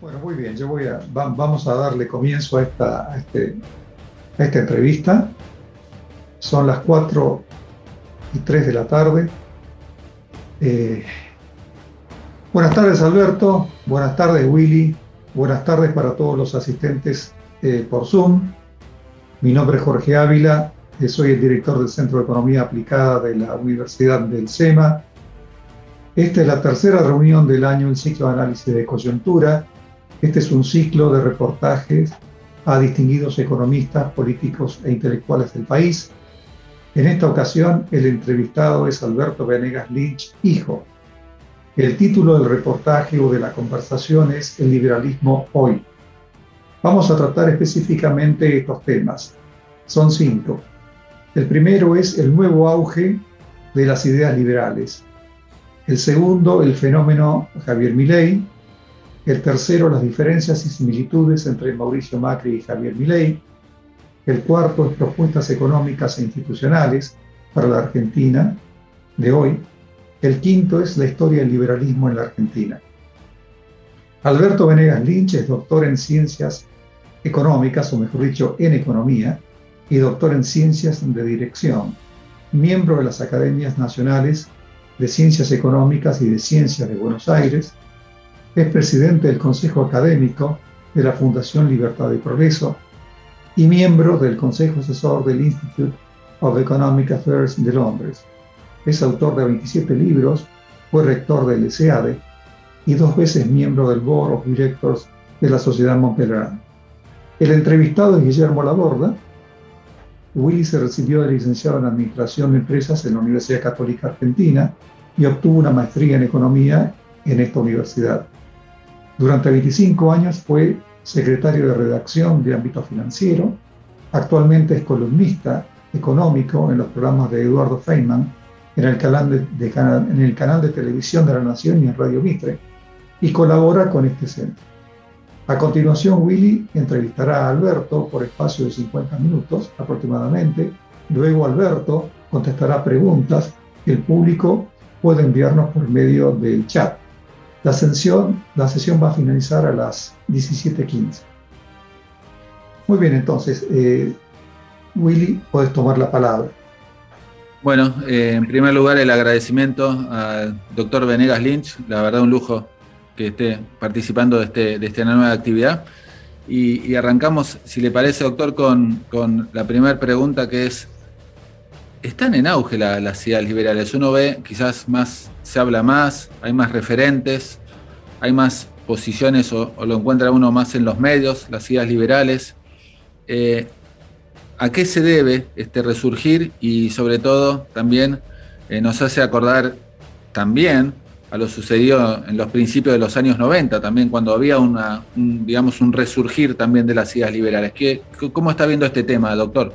Bueno, muy bien, yo voy a, vamos a darle comienzo a esta, este, esta entrevista. Son las 4 y 3 de la tarde. Eh, buenas tardes Alberto, buenas tardes Willy, buenas tardes para todos los asistentes eh, por Zoom. Mi nombre es Jorge Ávila, eh, soy el director del Centro de Economía Aplicada de la Universidad del SEMA. Esta es la tercera reunión del año en ciclo de análisis de coyuntura. Este es un ciclo de reportajes a distinguidos economistas, políticos e intelectuales del país. En esta ocasión, el entrevistado es Alberto Venegas Lynch, hijo. El título del reportaje o de la conversación es El liberalismo hoy. Vamos a tratar específicamente estos temas. Son cinco. El primero es el nuevo auge de las ideas liberales. El segundo, el fenómeno Javier Milei. El tercero, las diferencias y similitudes entre Mauricio Macri y Javier Milei. El cuarto es propuestas económicas e institucionales para la Argentina de hoy. El quinto es la historia del liberalismo en la Argentina. Alberto Venegas Lynch es doctor en ciencias económicas, o mejor dicho, en economía, y doctor en ciencias de dirección, miembro de las Academias Nacionales de Ciencias Económicas y de Ciencias de Buenos Aires, es presidente del Consejo Académico de la Fundación Libertad y Progreso y miembro del Consejo Asesor del Institute of Economic Affairs de Londres. Es autor de 27 libros, fue rector del SEADE y dos veces miembro del Board of Directors de la Sociedad Montpellier. El entrevistado es Guillermo Laborda, Willy se recibió de licenciado en Administración de Empresas en la Universidad Católica Argentina y obtuvo una maestría en Economía en esta universidad. Durante 25 años fue secretario de redacción de ámbito financiero. Actualmente es columnista económico en los programas de Eduardo Feynman en el, canal de, televisión de la Nación y en Radio Mitre y colabora con este centro. A continuación, Willy entrevistará a Alberto por espacio de 50 minutos aproximadamente. Luego Alberto contestará preguntas que el público puede enviarnos por medio del chat. La sesión, la sesión va a finalizar a las 17.15. Muy bien, entonces, eh, Willy, puedes tomar la palabra. Bueno, eh, en primer lugar el agradecimiento al doctor Venegas Lynch, la verdad un lujo que esté participando de, este, de esta nueva actividad. Y, arrancamos, si le parece, doctor, con, con la primera pregunta que es, ¿están en auge las ideas liberales? Uno ve, quizás más, se habla más, hay más referentes, hay más posiciones o, lo encuentra uno más en los medios, las ideas liberales. Eh, ¿A qué se debe este resurgir? Y sobre todo también eh, nos hace acordar también a lo sucedido en los principios de los años 90, también cuando había una, un, digamos, un resurgir también de las ideas liberales. ¿Qué, ¿Cómo está viendo este tema, doctor?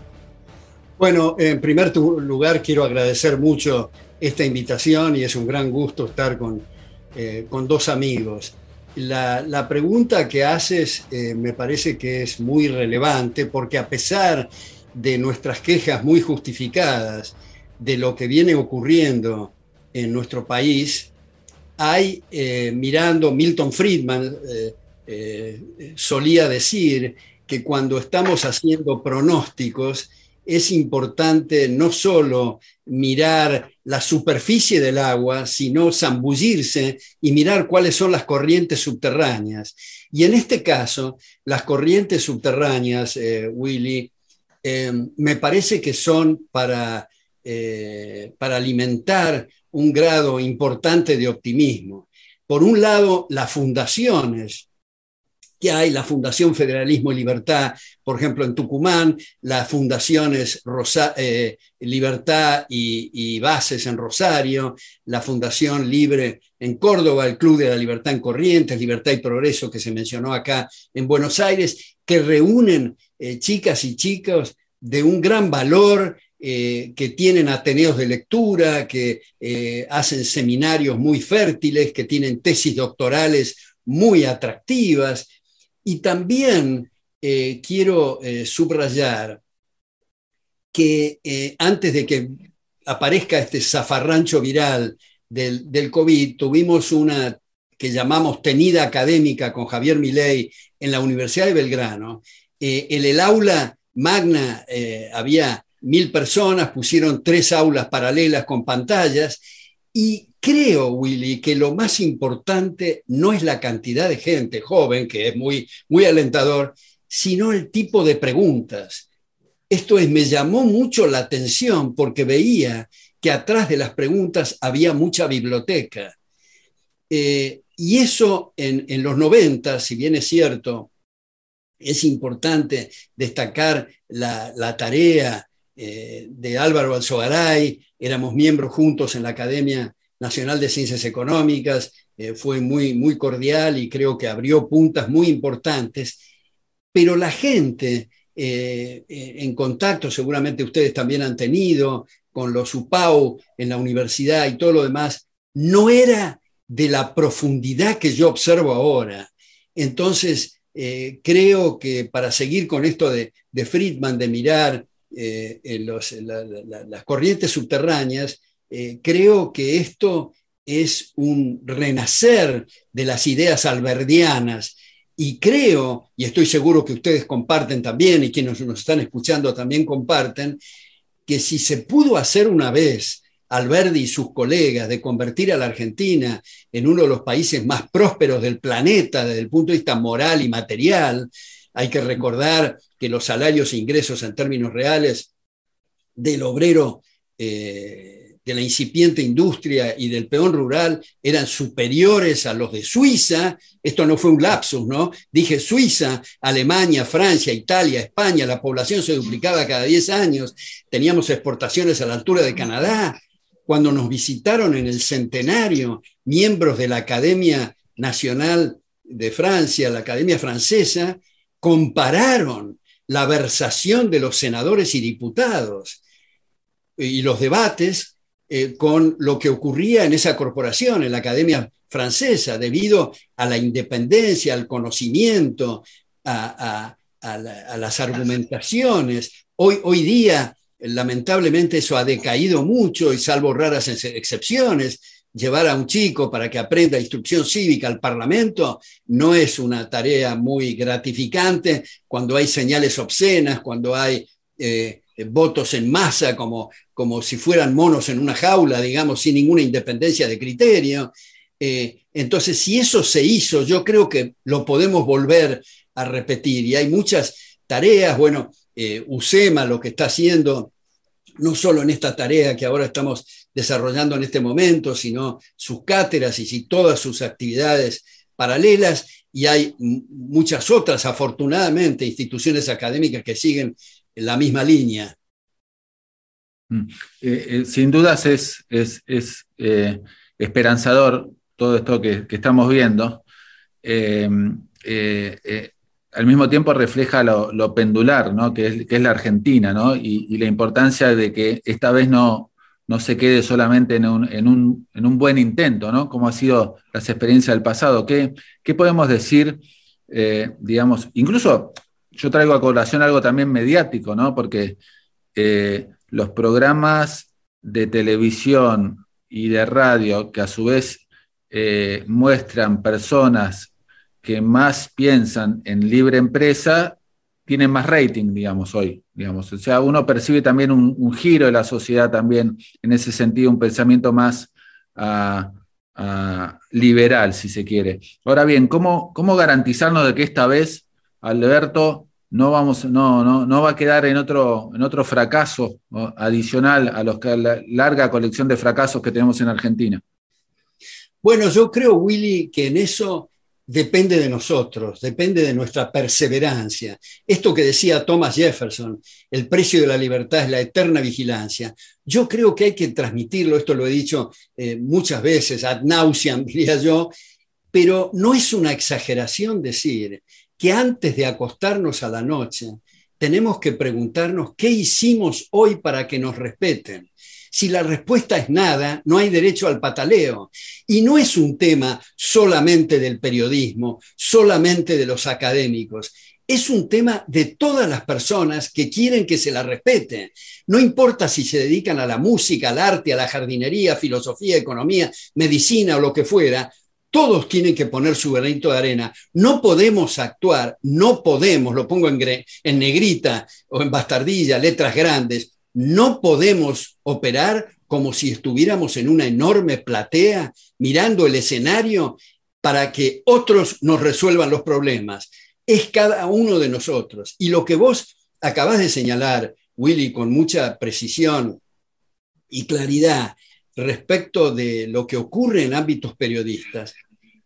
Bueno, en primer lugar quiero agradecer mucho esta invitación y es un gran gusto estar con, eh, con dos amigos. La, la, pregunta que haces eh, me parece que es muy relevante porque a pesar de nuestras quejas muy justificadas de lo que viene ocurriendo en nuestro país, hay, eh, mirando, Milton Friedman solía decir que cuando estamos haciendo pronósticos es importante no solo mirar la superficie del agua, sino zambullirse y mirar cuáles son las corrientes subterráneas. Y en este caso, las corrientes subterráneas, Willy, me parece que son para, para alimentar un grado importante de optimismo. Por un lado, las fundaciones que hay, la Fundación Federalismo y Libertad, por ejemplo, en Tucumán, las fundaciones eh, Libertad y, Bases en Rosario, la Fundación Libre en Córdoba, el Club de la Libertad en Corrientes, Libertad y Progreso que se mencionó acá en Buenos Aires, que reúnen eh, chicas y chicos de un gran valor eh, que tienen ateneos de lectura, que hacen seminarios muy fértiles, que tienen tesis doctorales muy atractivas. Y también eh, quiero subrayar que antes de que aparezca este zafarrancho viral del, del COVID, tuvimos una que llamamos tenida académica con Javier Milei en la Universidad de Belgrano, eh, en el aula magna eh, había mil personas, pusieron tres aulas paralelas con pantallas y creo, Willy, que lo más importante no es la cantidad de gente joven, que es muy, muy alentador, sino el tipo de preguntas. Esto es, me llamó mucho la atención porque veía que atrás de las preguntas había mucha biblioteca. Eh, y eso en, los 90, si bien es cierto, es importante destacar la, tarea eh, de Álvaro Alzogaray, éramos miembros juntos en la Academia Nacional de Ciencias Económicas, eh, fue muy, muy cordial y creo que abrió puntas muy importantes, pero la gente eh, en contacto, seguramente ustedes también han tenido con los UPAU en la universidad y todo lo demás, no era de la profundidad que yo observo ahora. Entonces, eh, creo que para seguir con esto de, Friedman, de mirar eh, las corrientes subterráneas, eh, creo que esto es un renacer de las ideas alberdianas. Y creo, y estoy seguro que ustedes comparten también, y quienes nos están escuchando también comparten, que si se pudo hacer una vez Alberdi y sus colegas de convertir a la Argentina en uno de los países más prósperos del planeta desde el punto de vista moral y material. Hay que recordar que los salarios e ingresos en términos reales del obrero eh, de la incipiente industria y del peón rural eran superiores a los de Suiza. Esto no fue un lapsus, ¿no? Dije Suiza, Alemania, Francia, Italia, España, la población se duplicaba cada 10 años, teníamos exportaciones a la altura de Canadá, cuando nos visitaron en el centenario miembros de la Academia Nacional de Francia, la Academia Francesa, compararon la versación de los senadores y diputados y los debates eh, con lo que ocurría en esa corporación, en la Academia Francesa, debido a la independencia, al conocimiento, a, las argumentaciones. Hoy, hoy día lamentablemente eso ha decaído mucho y salvo raras excepciones, llevar a un chico para que aprenda instrucción cívica al Parlamento no es una tarea muy gratificante cuando hay señales obscenas, cuando hay eh, votos en masa como, como si fueran monos en una jaula, digamos, sin ninguna independencia de criterio. Eh, entonces, si eso se hizo, yo creo que lo podemos volver a repetir. Y hay muchas tareas, bueno, eh, USEMA lo que está haciendo no solo en esta tarea que ahora estamos desarrollando en este momento, sino sus cátedras y todas sus actividades paralelas, y hay muchas otras, afortunadamente, instituciones académicas que siguen la misma línea. Mm. Eh, eh, sin dudas es, es, eh, esperanzador todo esto que, estamos viendo al mismo tiempo refleja lo, pendular, ¿no? que, es, que, es, la Argentina, ¿no? y, la importancia de que esta vez no, no se quede solamente en un, en un, en un buen intento, ¿no? como han sido las experiencias del pasado. ¿Qué, qué podemos decir, digamos, incluso yo traigo a colación algo también mediático, ¿no? porque eh, los programas de televisión y de radio que a su vez eh, muestran personas que más piensan en libre empresa tienen más rating, digamos, hoy. Digamos. O sea, uno percibe también un, giro de la sociedad también, en ese sentido, un pensamiento más liberal, si se quiere. Ahora bien, ¿cómo, ¿cómo garantizarnos de que esta vez, Alberto, no, vamos, no, no, no va a quedar en otro, en otro fracaso adicional a, la larga colección de fracasos que tenemos en Argentina? Bueno, yo creo, Willy, que en eso depende de nosotros, depende de nuestra perseverancia. Esto que decía Thomas Jefferson, el precio de la libertad es la eterna vigilancia. Yo creo que hay que transmitirlo, esto lo he dicho eh, muchas veces, ad nauseam, diría yo, pero no es una exageración decir que antes de acostarnos a la noche tenemos que preguntarnos qué hicimos hoy para que nos respeten si la respuesta es nada, no hay derecho al pataleo. Y no es un tema solamente del periodismo, solamente de los académicos. Es un tema de todas las personas que quieren que se la respeten. No importa si se dedican a la música, al arte, a la jardinería, filosofía, economía, medicina o lo que fuera, todos tienen que poner su granito de arena. No podemos actuar, no podemos, lo pongo en, en negrita o en bastardilla, letras grandes, no podemos operar como si estuviéramos en una enorme platea mirando el escenario para que otros nos resuelvan los problemas. Es cada uno de nosotros. Y lo que vos acabas de señalar, Willy, con mucha precisión y claridad respecto de lo que ocurre en ámbitos periodistas,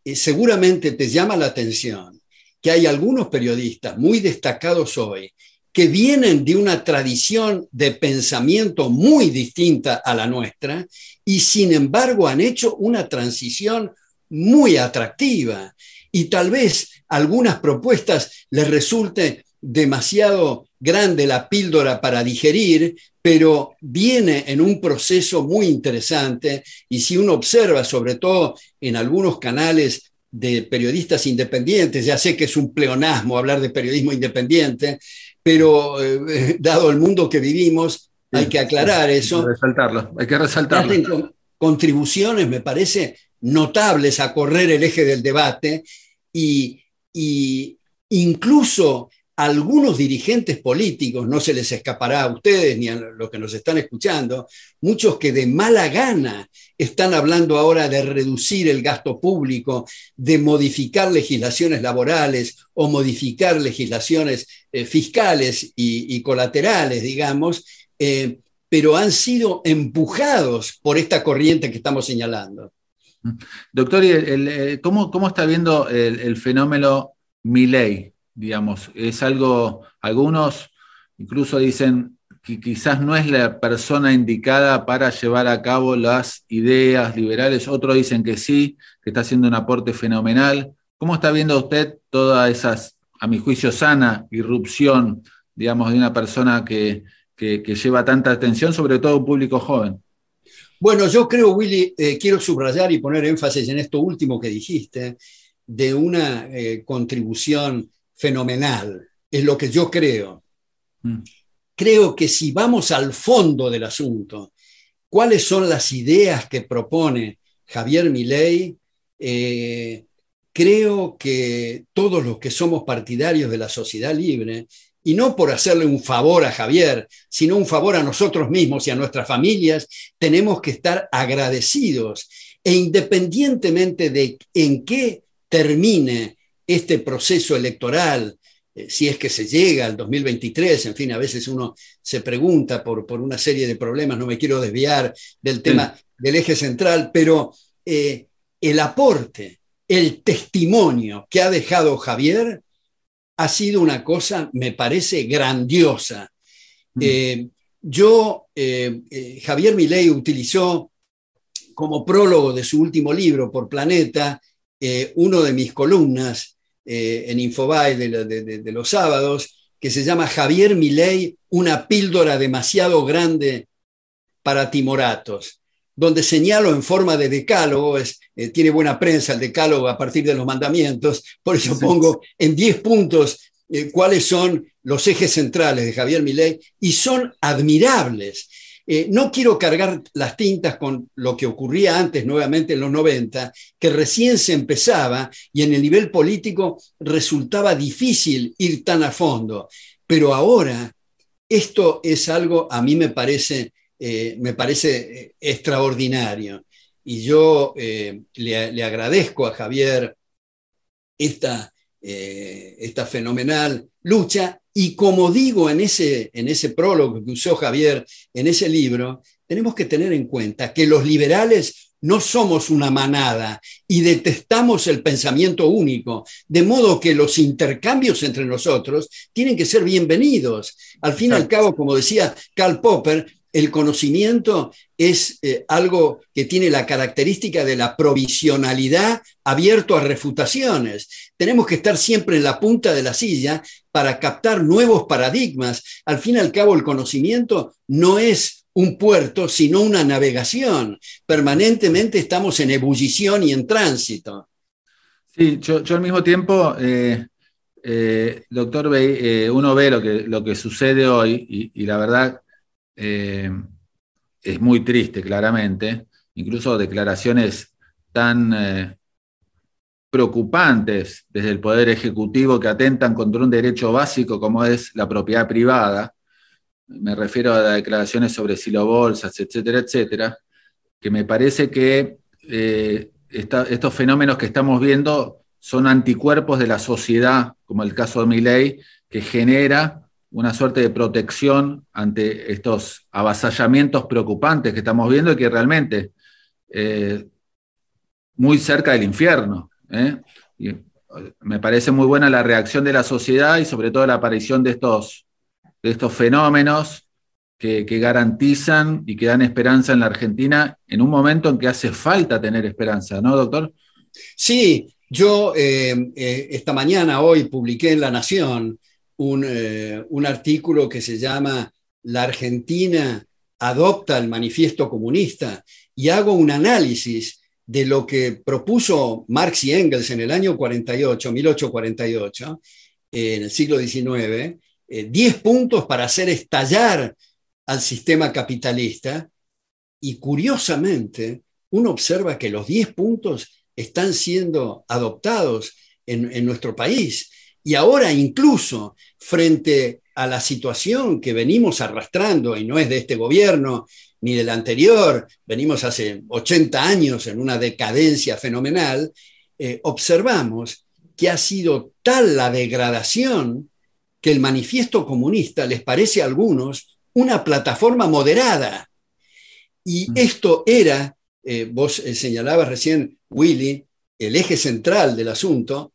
eh, seguramente te llama la atención que hay algunos periodistas muy destacados hoy que vienen de una tradición de pensamiento muy distinta a la nuestra y sin embargo han hecho una transición muy atractiva. Y tal vez algunas propuestas les resulte demasiado grande la píldora para digerir, pero viene en un proceso muy interesante y si uno observa, sobre todo en algunos canales de periodistas independientes, ya sé que es un pleonasmo hablar de periodismo independiente, pero eh, dado el mundo que vivimos, hay que aclarar eso. Hay que resaltarlo, hay que resaltarlo. contribuciones, me parece, notables a correr el eje del debate y, y incluso algunos dirigentes políticos, no se les escapará a ustedes ni a los que nos están escuchando, muchos que de mala gana están hablando ahora de reducir el gasto público, de modificar legislaciones laborales o modificar legislaciones eh, fiscales y, colaterales, digamos, eh, pero han sido empujados por esta corriente que estamos señalando. Doctor, ¿cómo, ¿cómo, está viendo el, el fenómeno Milley? Digamos, es algo, algunos incluso dicen que quizás no es la persona indicada para llevar a cabo las ideas liberales, otros dicen que sí, que está haciendo un aporte fenomenal. ¿Cómo está viendo usted todas esas, a mi juicio, sana irrupción, digamos, de una persona que, lleva tanta atención, sobre todo un público joven? Bueno, yo creo, Willy, eh, quiero subrayar y poner énfasis en esto último que dijiste, de una eh, contribución fenomenal, es lo que yo creo. Mm. Creo que si vamos al fondo del asunto, cuáles son las ideas que propone Javier Milei, eh, creo que todos los que somos partidarios de la sociedad libre, y no por hacerle un favor a Javier, sino un favor a nosotros mismos y a nuestras familias, tenemos que estar agradecidos e independientemente de en qué termine este proceso electoral, eh, si es que se llega al 2023, en fin, a veces uno se pregunta por, por una serie de problemas, no me quiero desviar del tema del eje central, pero eh, el aporte, el testimonio que ha dejado Javier ha sido una cosa, me parece, grandiosa. Mm. Eh, yo, Javier Milei utilizó como prólogo de su último libro, Por Planeta, uno de mis columnas, eh, en Infobae de, los sábados, que se llama Javier Milei, una píldora demasiado grande para timoratos, donde señalo en forma de decálogo, es, eh, tiene buena prensa el decálogo a partir de los mandamientos, por eso pongo en 10 puntos eh, cuáles son los ejes centrales de Javier Milei y son admirables. Eh, no quiero cargar las tintas con lo que ocurría antes, nuevamente en los 90, que recién se empezaba y en el nivel político resultaba difícil ir tan a fondo. Pero ahora esto es algo, a mí me parece, eh, me parece eh, extraordinario. Y yo le, agradezco a Javier esta, esta fenomenal lucha y como digo en ese, en ese prólogo que usó Javier en ese libro, tenemos que tener en cuenta que los liberales no somos una manada y detestamos el pensamiento único, de modo que los intercambios entre nosotros tienen que ser bienvenidos. Al fin y al cabo, como decía Karl Popper, el conocimiento es eh, algo que tiene la característica de la provisionalidad abierto a refutaciones. Tenemos que estar siempre en la punta de la silla para captar nuevos paradigmas. Al fin y al cabo, el conocimiento no es un puerto, sino una navegación. Permanentemente estamos en ebullición y en tránsito. Sí, yo, al mismo tiempo, eh, eh, doctor, uno ve lo que, lo que sucede hoy y la verdad eh, es muy triste, claramente, incluso declaraciones tan, eh, preocupantes desde el Poder Ejecutivo que atentan contra un derecho básico como es la propiedad privada. Me refiero a las declaraciones sobre silobolsas, etcétera, etcétera, que me parece que eh, estos fenómenos que estamos viendo son anticuerpos de la sociedad, como el caso de Milley, que genera una suerte de protección ante estos avasallamientos preocupantes que estamos viendo y que realmente eh, muy cerca del infierno. ¿eh? me parece muy buena la reacción de la sociedad y sobre todo la aparición de estos, de estos fenómenos que, garantizan y que dan esperanza en la Argentina en un momento en que hace falta tener esperanza, ¿no, doctor? Sí, yo eh, eh, esta mañana, hoy, publiqué en La Nación un, un artículo que se llama La Argentina adopta el manifiesto comunista y hago un análisis de lo que propuso Marx y Engels en el año 48, 1848, en el siglo XIX, 10 eh, puntos para hacer estallar al sistema capitalista. Y curiosamente, uno observa que los 10 puntos están siendo adoptados en, en nuestro país. Y ahora incluso frente a la situación que venimos arrastrando, y no es de este gobierno, ni del anterior, venimos hace 80 años en una decadencia fenomenal, eh, observamos que ha sido tal la degradación que el manifiesto comunista les parece a algunos una plataforma moderada. Y mm. esto era, eh, vos eh, señalabas recién, Willy, el eje central del asunto,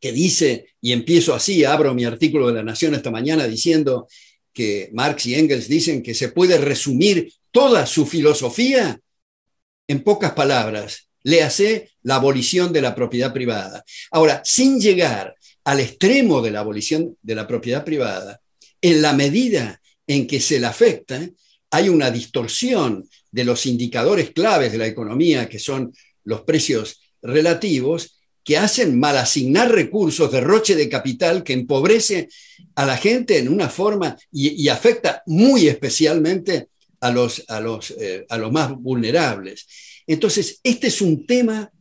que dice, y empiezo así, abro mi artículo de La Nación esta mañana diciendo, que Marx y Engels dicen que se puede resumir toda su filosofía en pocas palabras. Léase la abolición de la propiedad privada. Ahora, sin llegar al extremo de la abolición de la propiedad privada, en la medida en que se la afecta, hay una distorsión de los indicadores claves de la economía, que son los precios relativos, que hacen mal asignar recursos, derroche de capital que empobrece a la gente en una forma y, afecta muy especialmente a los, a, los, eh, a los más vulnerables. Entonces, este es un tema,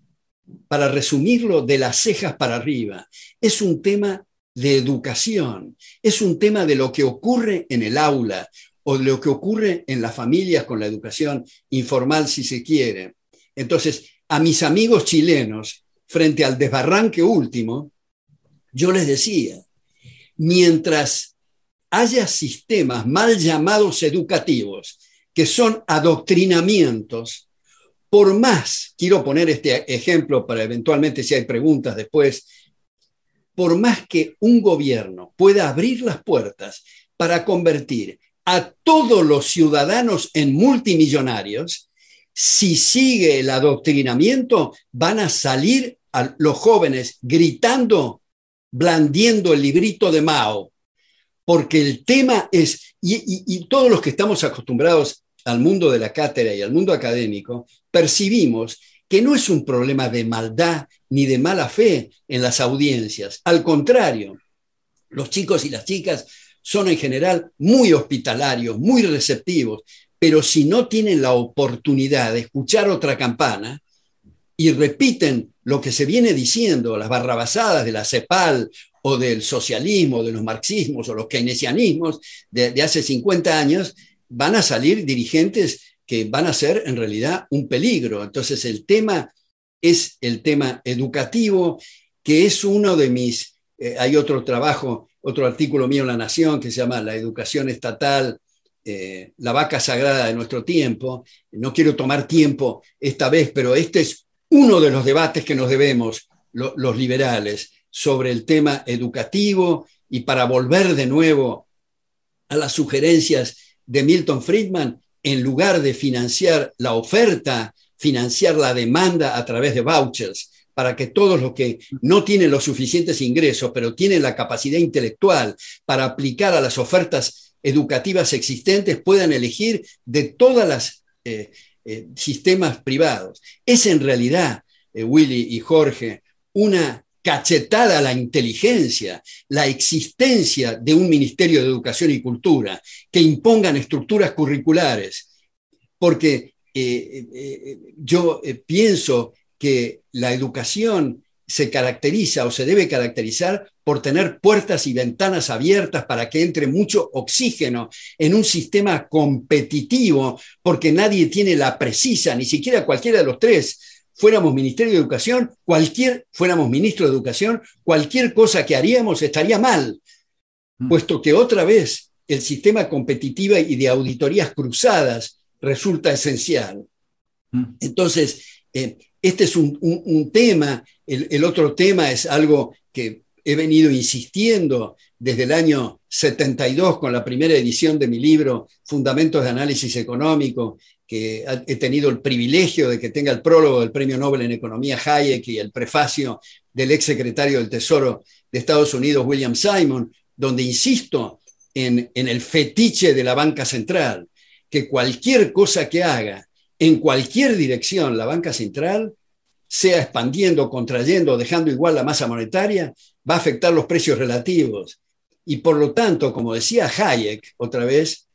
para resumirlo, de las cejas para arriba. Es un tema de educación, es un tema de lo que ocurre en el aula o de lo que ocurre en las familias con la educación informal, si se quiere. Entonces, a mis amigos chilenos, frente al desbarranque último, yo les decía, mientras haya sistemas mal llamados educativos, que son adoctrinamientos, por más, quiero poner este ejemplo para eventualmente si hay preguntas después, por más que un gobierno pueda abrir las puertas para convertir a todos los ciudadanos en multimillonarios, si sigue el adoctrinamiento, van a salir los jóvenes gritando, blandiendo el librito de Mao, porque el tema es, y, todos los que estamos acostumbrados al mundo de la cátedra y al mundo académico, percibimos que no es un problema de maldad ni de mala fe en las audiencias. Al contrario, los chicos y las chicas son en general muy hospitalarios, muy receptivos, pero si no tienen la oportunidad de escuchar otra campana y repiten lo que se viene diciendo, las barrabasadas de la CEPAL o del socialismo, de los marxismos o los keynesianismos de, hace 50 años, van a salir dirigentes que van a ser en realidad un peligro. Entonces el tema es el tema educativo, que es uno de mis, eh, hay otro trabajo, otro artículo mío en La Nación que se llama La educación estatal eh, la vaca sagrada de nuestro tiempo. No quiero tomar tiempo esta vez, pero este es uno de los debates que nos debemos los liberales sobre el tema educativo y para volver de nuevo a las sugerencias de Milton Friedman, en lugar de financiar la oferta, financiar la demanda a través de vouchers, para que todos los que no tienen los suficientes ingresos, pero tienen la capacidad intelectual para aplicar a las ofertas educativas existentes puedan elegir de todas las eh, eh, sistemas privados. Es en realidad, eh, Willy y Jorge, una cachetada a la inteligencia, la existencia de un Ministerio de Educación y Cultura que impongan estructuras curriculares, porque yo pienso que la educación se caracteriza o se debe caracterizar por tener puertas y ventanas abiertas para que entre mucho oxígeno en un sistema competitivo, porque nadie tiene la precisa, ni siquiera cualquiera de los tres. Fuéramos Ministerio de Educación, cualquier, fuéramos Ministro de Educación, cualquier cosa que haríamos estaría mal, mm. puesto que otra vez el sistema competitivo y de auditorías cruzadas resulta esencial. Mm. Entonces, eh, este es un, tema. El, otro tema es algo que he venido insistiendo desde el año 72 con la primera edición de mi libro Fundamentos de Análisis Económico, que he tenido el privilegio de que tenga el prólogo del Premio Nobel en Economía Hayek y el prefacio del ex secretario del Tesoro de Estados Unidos, William Simon, donde insisto en, el fetiche de la banca central, que cualquier cosa que haga en cualquier dirección la banca central, sea expandiendo, contrayendo, dejando igual la masa monetaria, va a afectar los precios relativos. Y por lo tanto, como decía Hayek otra vez,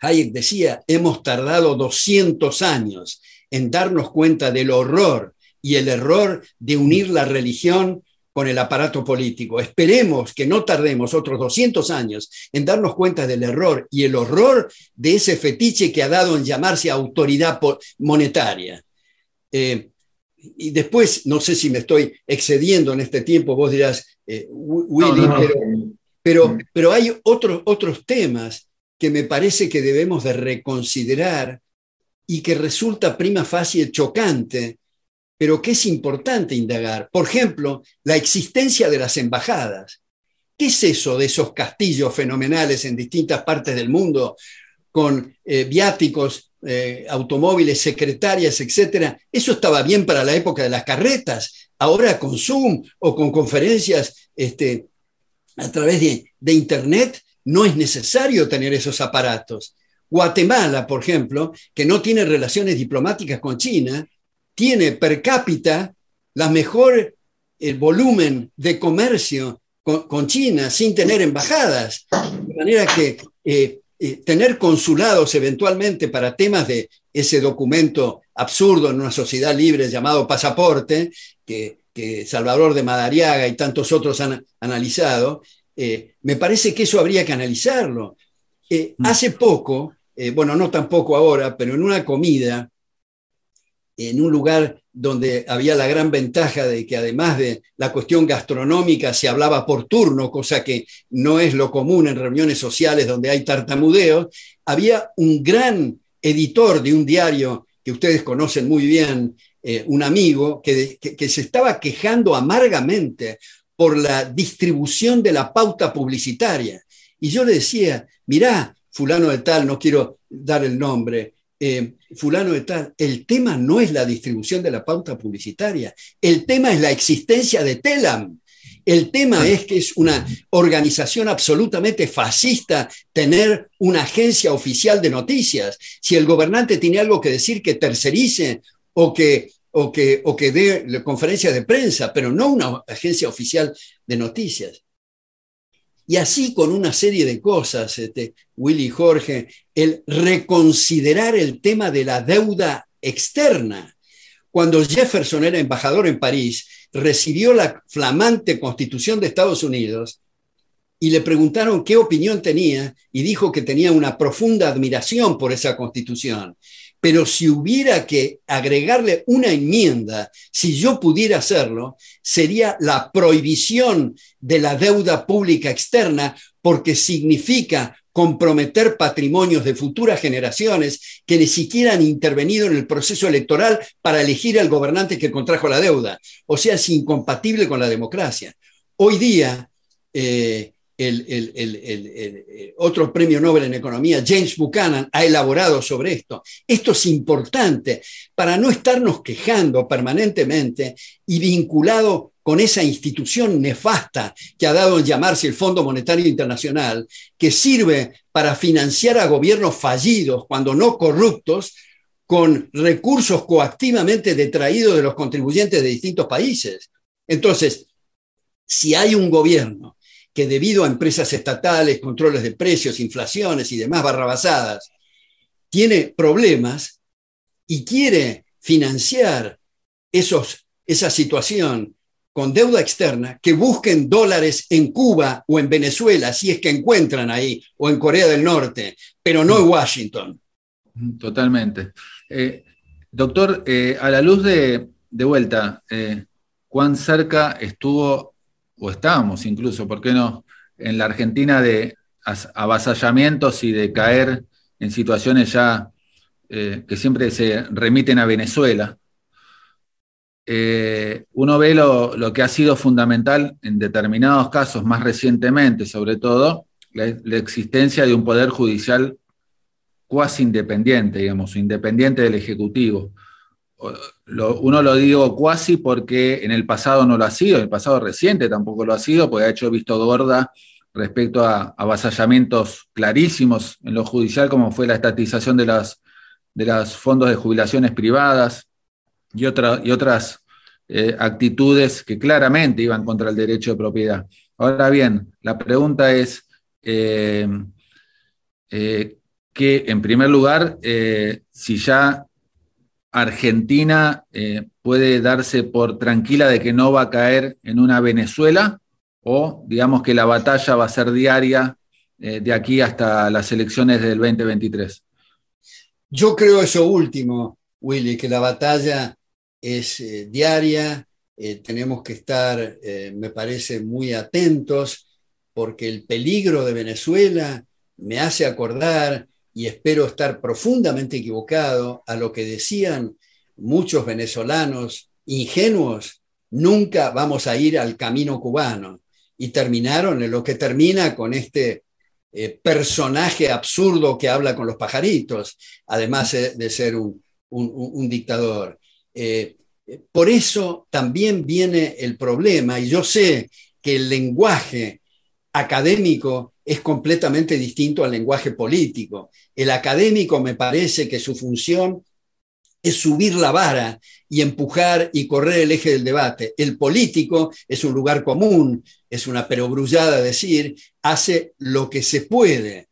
Hayek decía, hemos tardado 200 años en darnos cuenta del horror y el error de unir la religión con el aparato político. Esperemos que no tardemos otros 200 años en darnos cuenta del error y el horror de ese fetiche que ha dado en llamarse autoridad monetaria. Eh, y después, no sé si me estoy excediendo en este tiempo, vos dirás, eh, Willy, pero, pero, hay otros, otros temas que me parece que debemos de reconsiderar y que resulta prima facie chocante, pero que es importante indagar. Por ejemplo, la existencia de las embajadas. ¿Qué es eso de esos castillos fenomenales en distintas partes del mundo con eh, viáticos eh, automóviles, secretarias, etcétera, eso estaba bien para la época de las carretas. Ahora con Zoom o con conferencias este, a través de, Internet no es necesario tener esos aparatos. Guatemala, por ejemplo, que no tiene relaciones diplomáticas con China, tiene per cápita la mejor el volumen de comercio con, China sin tener embajadas. De manera que eh, tener consulados eventualmente para temas de ese documento absurdo en una sociedad libre llamado pasaporte, que, Salvador de Madariaga y tantos otros han analizado, eh, me parece que eso habría que analizarlo. Eh, mm. hace poco, eh, bueno, no tampoco ahora, pero en una comida, en un lugar donde había la gran ventaja de que además de la cuestión gastronómica se hablaba por turno, cosa que no es lo común en reuniones sociales donde hay tartamudeos, había un gran editor de un diario que ustedes conocen muy bien, eh, un amigo, que, que se estaba quejando amargamente por la distribución de la pauta publicitaria. Y yo le decía, mirá, fulano de tal, no quiero dar el nombre, eh, fulano de tal, el tema no es la distribución de la pauta publicitaria, el tema es la existencia de Telam. El tema es que es una organización absolutamente fascista tener una agencia oficial de noticias. Si el gobernante tiene algo que decir, que tercerice o que, o que, o que dé conferencias de prensa, pero no una agencia oficial de noticias. Y así con una serie de cosas, este, Willy Jorge, el reconsiderar el tema de la deuda externa. Cuando Jefferson era embajador en París, recibió la flamante constitución de Estados Unidos y le preguntaron qué opinión tenía y dijo que tenía una profunda admiración por esa constitución pero si hubiera que agregarle una enmienda, si yo pudiera hacerlo, sería la prohibición de la deuda pública externa, porque significa comprometer patrimonios de futuras generaciones que ni siquiera han intervenido en el proceso electoral para elegir al gobernante que contrajo la deuda. O sea, es incompatible con la democracia. Hoy día, eh, el, otro premio Nobel en Economía, James Buchanan, ha elaborado sobre esto. Esto es importante para no estarnos quejando permanentemente y vinculado con esa institución nefasta que ha dado en llamarse el Fondo Monetario Internacional, que sirve para financiar a gobiernos fallidos, cuando no corruptos, con recursos coactivamente detraídos de los contribuyentes de distintos países. Entonces, si hay un gobierno que debido a empresas estatales, controles de precios, inflaciones y demás barrabasadas, tiene problemas y quiere financiar esos esa situación con deuda externa que busquen dólares en Cuba o en Venezuela, si es que encuentran ahí, o en Corea del Norte, pero no en Washington. Totalmente. Eh, doctor, eh, a la luz de, vuelta, eh, ¿cuán cerca estuvo, o estábamos incluso, por qué no, en la Argentina de avasallamientos y de caer en situaciones ya que siempre se remiten a Venezuela? Eh, uno ve lo, que ha sido fundamental en determinados casos, más recientemente sobre todo, la, existencia de un poder judicial cuasi independiente, digamos, independiente del Ejecutivo. Uno lo digo cuasi porque en el pasado no lo ha sido, en el pasado reciente tampoco lo ha sido, porque ha hecho visto gorda respecto a avasallamientos clarísimos en lo judicial, como fue la estatización de las, de los fondos de jubilaciones privadas, y, y otras eh, actitudes que claramente iban contra el derecho de propiedad. Ahora bien, la pregunta es eh, eh, que, en primer lugar, si ya Argentina puede darse por tranquila de que no va a caer en una Venezuela o digamos que la batalla va a ser diaria de aquí hasta las elecciones del 2023. Yo creo eso último, Willy, que la batalla es eh, diaria, eh, tenemos que estar, eh, me parece, muy atentos, porque el peligro de Venezuela me hace acordar, y espero estar profundamente equivocado, a lo que decían muchos venezolanos ingenuos, nunca vamos a ir al camino cubano. Y terminaron en lo que termina con este personaje absurdo que habla con los pajaritos, además de ser un dictador. Eh, por eso también viene el problema, y yo sé que el lenguaje académico es completamente distinto al lenguaje político. El académico me parece que su función es subir la vara y empujar y correr el eje del debate. El político es un lugar común, es una perogrullada decir, hace lo que se puede.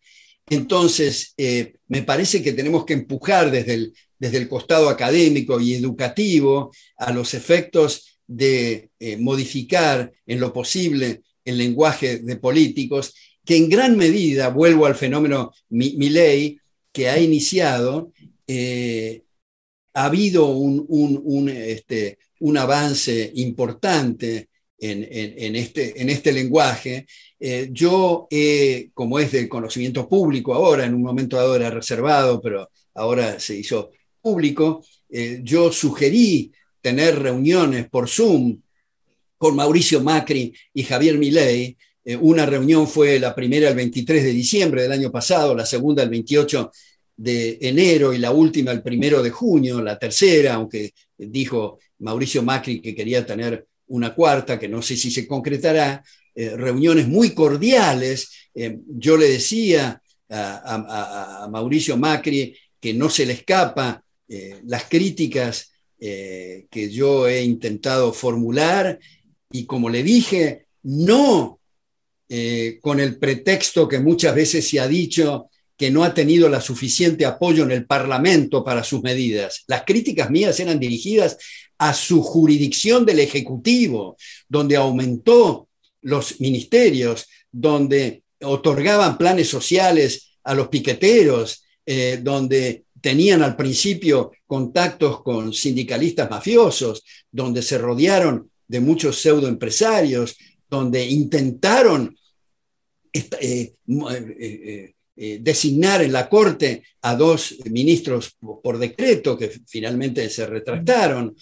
Entonces, eh, me parece que tenemos que empujar desde el, desde el costado académico y educativo a los efectos de eh, modificar en lo posible el lenguaje de políticos, que en gran medida, vuelvo al fenómeno Milley, que ha iniciado, eh, ha habido un, este, un, avance importante en, este, en este lenguaje. Eh, yo, como es del conocimiento público ahora, en un momento dado era reservado, pero ahora se hizo público, eh, yo sugerí tener reuniones por Zoom con Mauricio Macri y Javier Milei. Eh, una reunión fue la primera el 23 de diciembre del año pasado, la segunda el 28 de enero y la última el primero de junio, la tercera, aunque dijo Mauricio Macri que quería tener una cuarta, que no sé si se concretará, eh, reuniones muy cordiales. yo le decía a, Mauricio Macri que no se le escapa eh, las críticas eh, que yo he intentado formular y como le dije, no eh, con el pretexto que muchas veces se ha dicho que no ha tenido la suficiente apoyo en el Parlamento para sus medidas. Las críticas mías eran dirigidas a su jurisdicción del Ejecutivo, donde aumentó los ministerios, donde otorgaban planes sociales a los piqueteros, donde tenían al principio contactos con sindicalistas mafiosos, donde se rodearon de muchos pseudoempresarios, donde intentaron eh, eh, eh, designar en la Corte a dos ministros por decreto que finalmente se retractaron.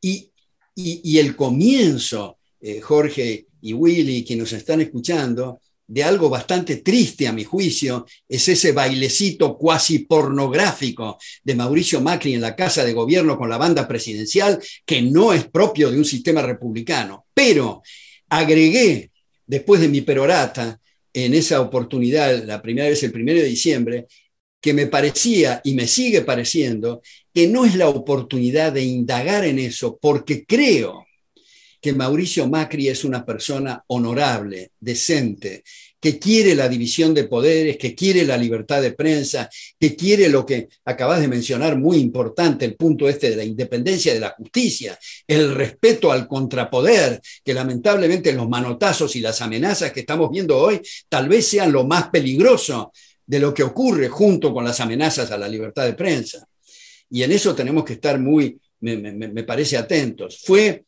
Y, el comienzo, Jorge y Willy, que nos están escuchando, de algo bastante triste a mi juicio, es ese bailecito cuasi pornográfico de Mauricio Macri en la Casa de Gobierno con la banda presidencial, que no es propio de un sistema republicano. Pero agregué, después de mi perorata, en esa oportunidad, la primera vez el primero de diciembre, que me parecía y me sigue pareciendo que no es la oportunidad de indagar en eso, porque creo que Mauricio Macri es una persona honorable, decente, que quiere la división de poderes, que quiere la libertad de prensa, que quiere lo que acabas de mencionar, muy importante, el punto este de la independencia de la justicia, el respeto al contrapoder, que lamentablemente los manotazos y las amenazas que estamos viendo hoy tal vez sean lo más peligroso de lo que ocurre junto con las amenazas a la libertad de prensa. Y en eso tenemos que estar muy, me, me parece, atentos. Fue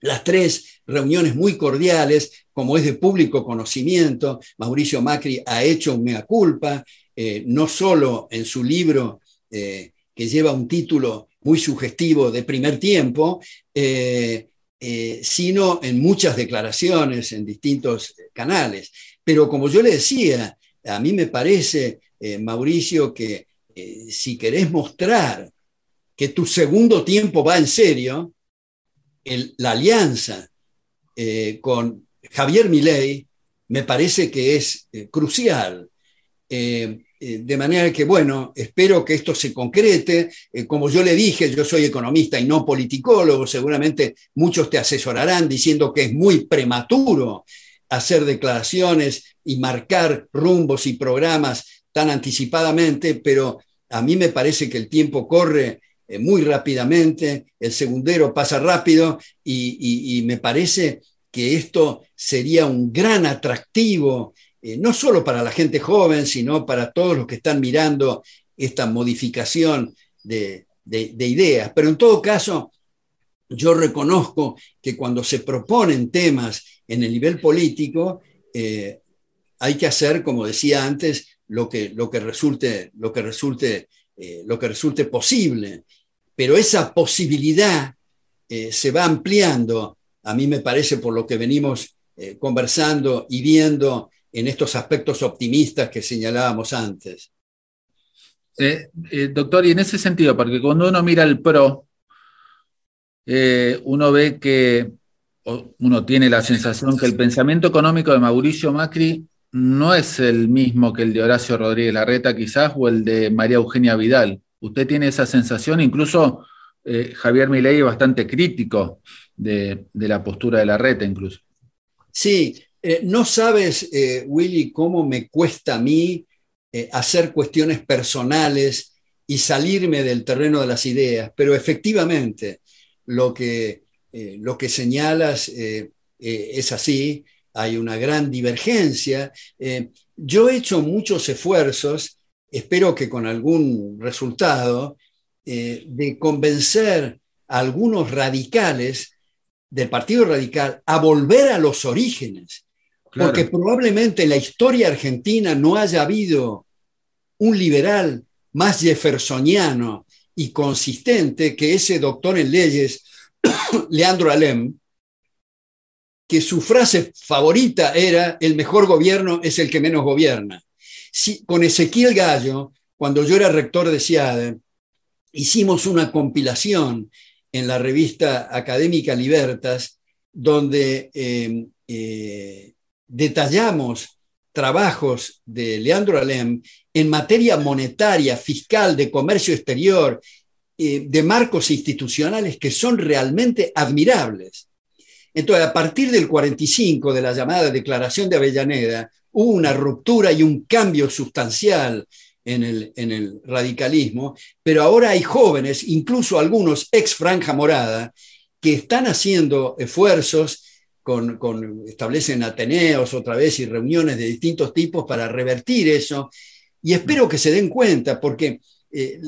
las tres reuniones muy cordiales, como es de público conocimiento. Mauricio Macri ha hecho un mea culpa, eh, no solo en su libro eh, que lleva un título muy sugestivo de primer tiempo, eh, sino en muchas declaraciones en distintos canales. Pero como yo le decía, a mí me parece, Mauricio, que si querés mostrar que tu segundo tiempo va en serio, la alianza eh, con Javier Milei me parece que es eh, crucial. Eh, de manera que, bueno, espero que esto se concrete. como yo le dije, yo soy economista y no politicólogo, seguramente muchos te asesorarán diciendo que es muy prematuro hacer declaraciones y marcar rumbos y programas tan anticipadamente, pero a mí me parece que el tiempo corre eh, muy rápidamente, el segundero pasa rápido y, me parece que esto sería un gran atractivo, eh, no solo para la gente joven, sino para todos los que están mirando esta modificación de, ideas. Pero en todo caso, yo reconozco que cuando se proponen temas en el nivel político, eh, hay que hacer, como decía antes, lo que, lo que resulte, lo que resulte, lo que resulte posible pero esa posibilidad eh, se va ampliando, a mí me parece, por lo que venimos eh, conversando y viendo en estos aspectos optimistas que señalábamos antes. Eh, doctor, y en ese sentido, porque cuando uno mira el PRO, uno ve que, uno tiene la sensación que el pensamiento económico de Mauricio Macri no es el mismo que el de Horacio Rodríguez Larreta quizás o el de María Eugenia Vidal. ¿Usted tiene esa sensación? Incluso eh, Javier Milei es bastante crítico de, la postura de la red, incluso. Sí, eh, no sabes, eh, Willy, cómo me cuesta a mí hacer cuestiones personales y salirme del terreno de las ideas, pero efectivamente lo que, lo que señalas es así, hay una gran divergencia. yo he hecho muchos esfuerzos espero que con algún resultado, eh, de convencer a algunos radicales del Partido Radical a volver a los orígenes, porque probablemente en la historia argentina no haya habido un liberal más jeffersoniano y consistente que ese doctor en leyes, Leandro Alem, que su frase favorita era, el mejor gobierno es el que menos gobierna con Ezequiel Gallo, cuando yo era rector de SIADE, hicimos una compilación en la revista académica Libertas, donde em, eh, detallamos trabajos de Leandro Alem en materia monetaria, fiscal, de comercio exterior, eh, de marcos institucionales que son realmente admirables. Entonces, a partir del 45, de la llamada Declaración de Avellaneda, hubo una ruptura y un cambio sustancial en el, radicalismo, pero ahora hay jóvenes, incluso algunos ex Franja Morada, que están haciendo esfuerzos, con, establecen ateneos otra vez y reuniones de distintos tipos para revertir eso, y espero que se den cuenta, porque eh,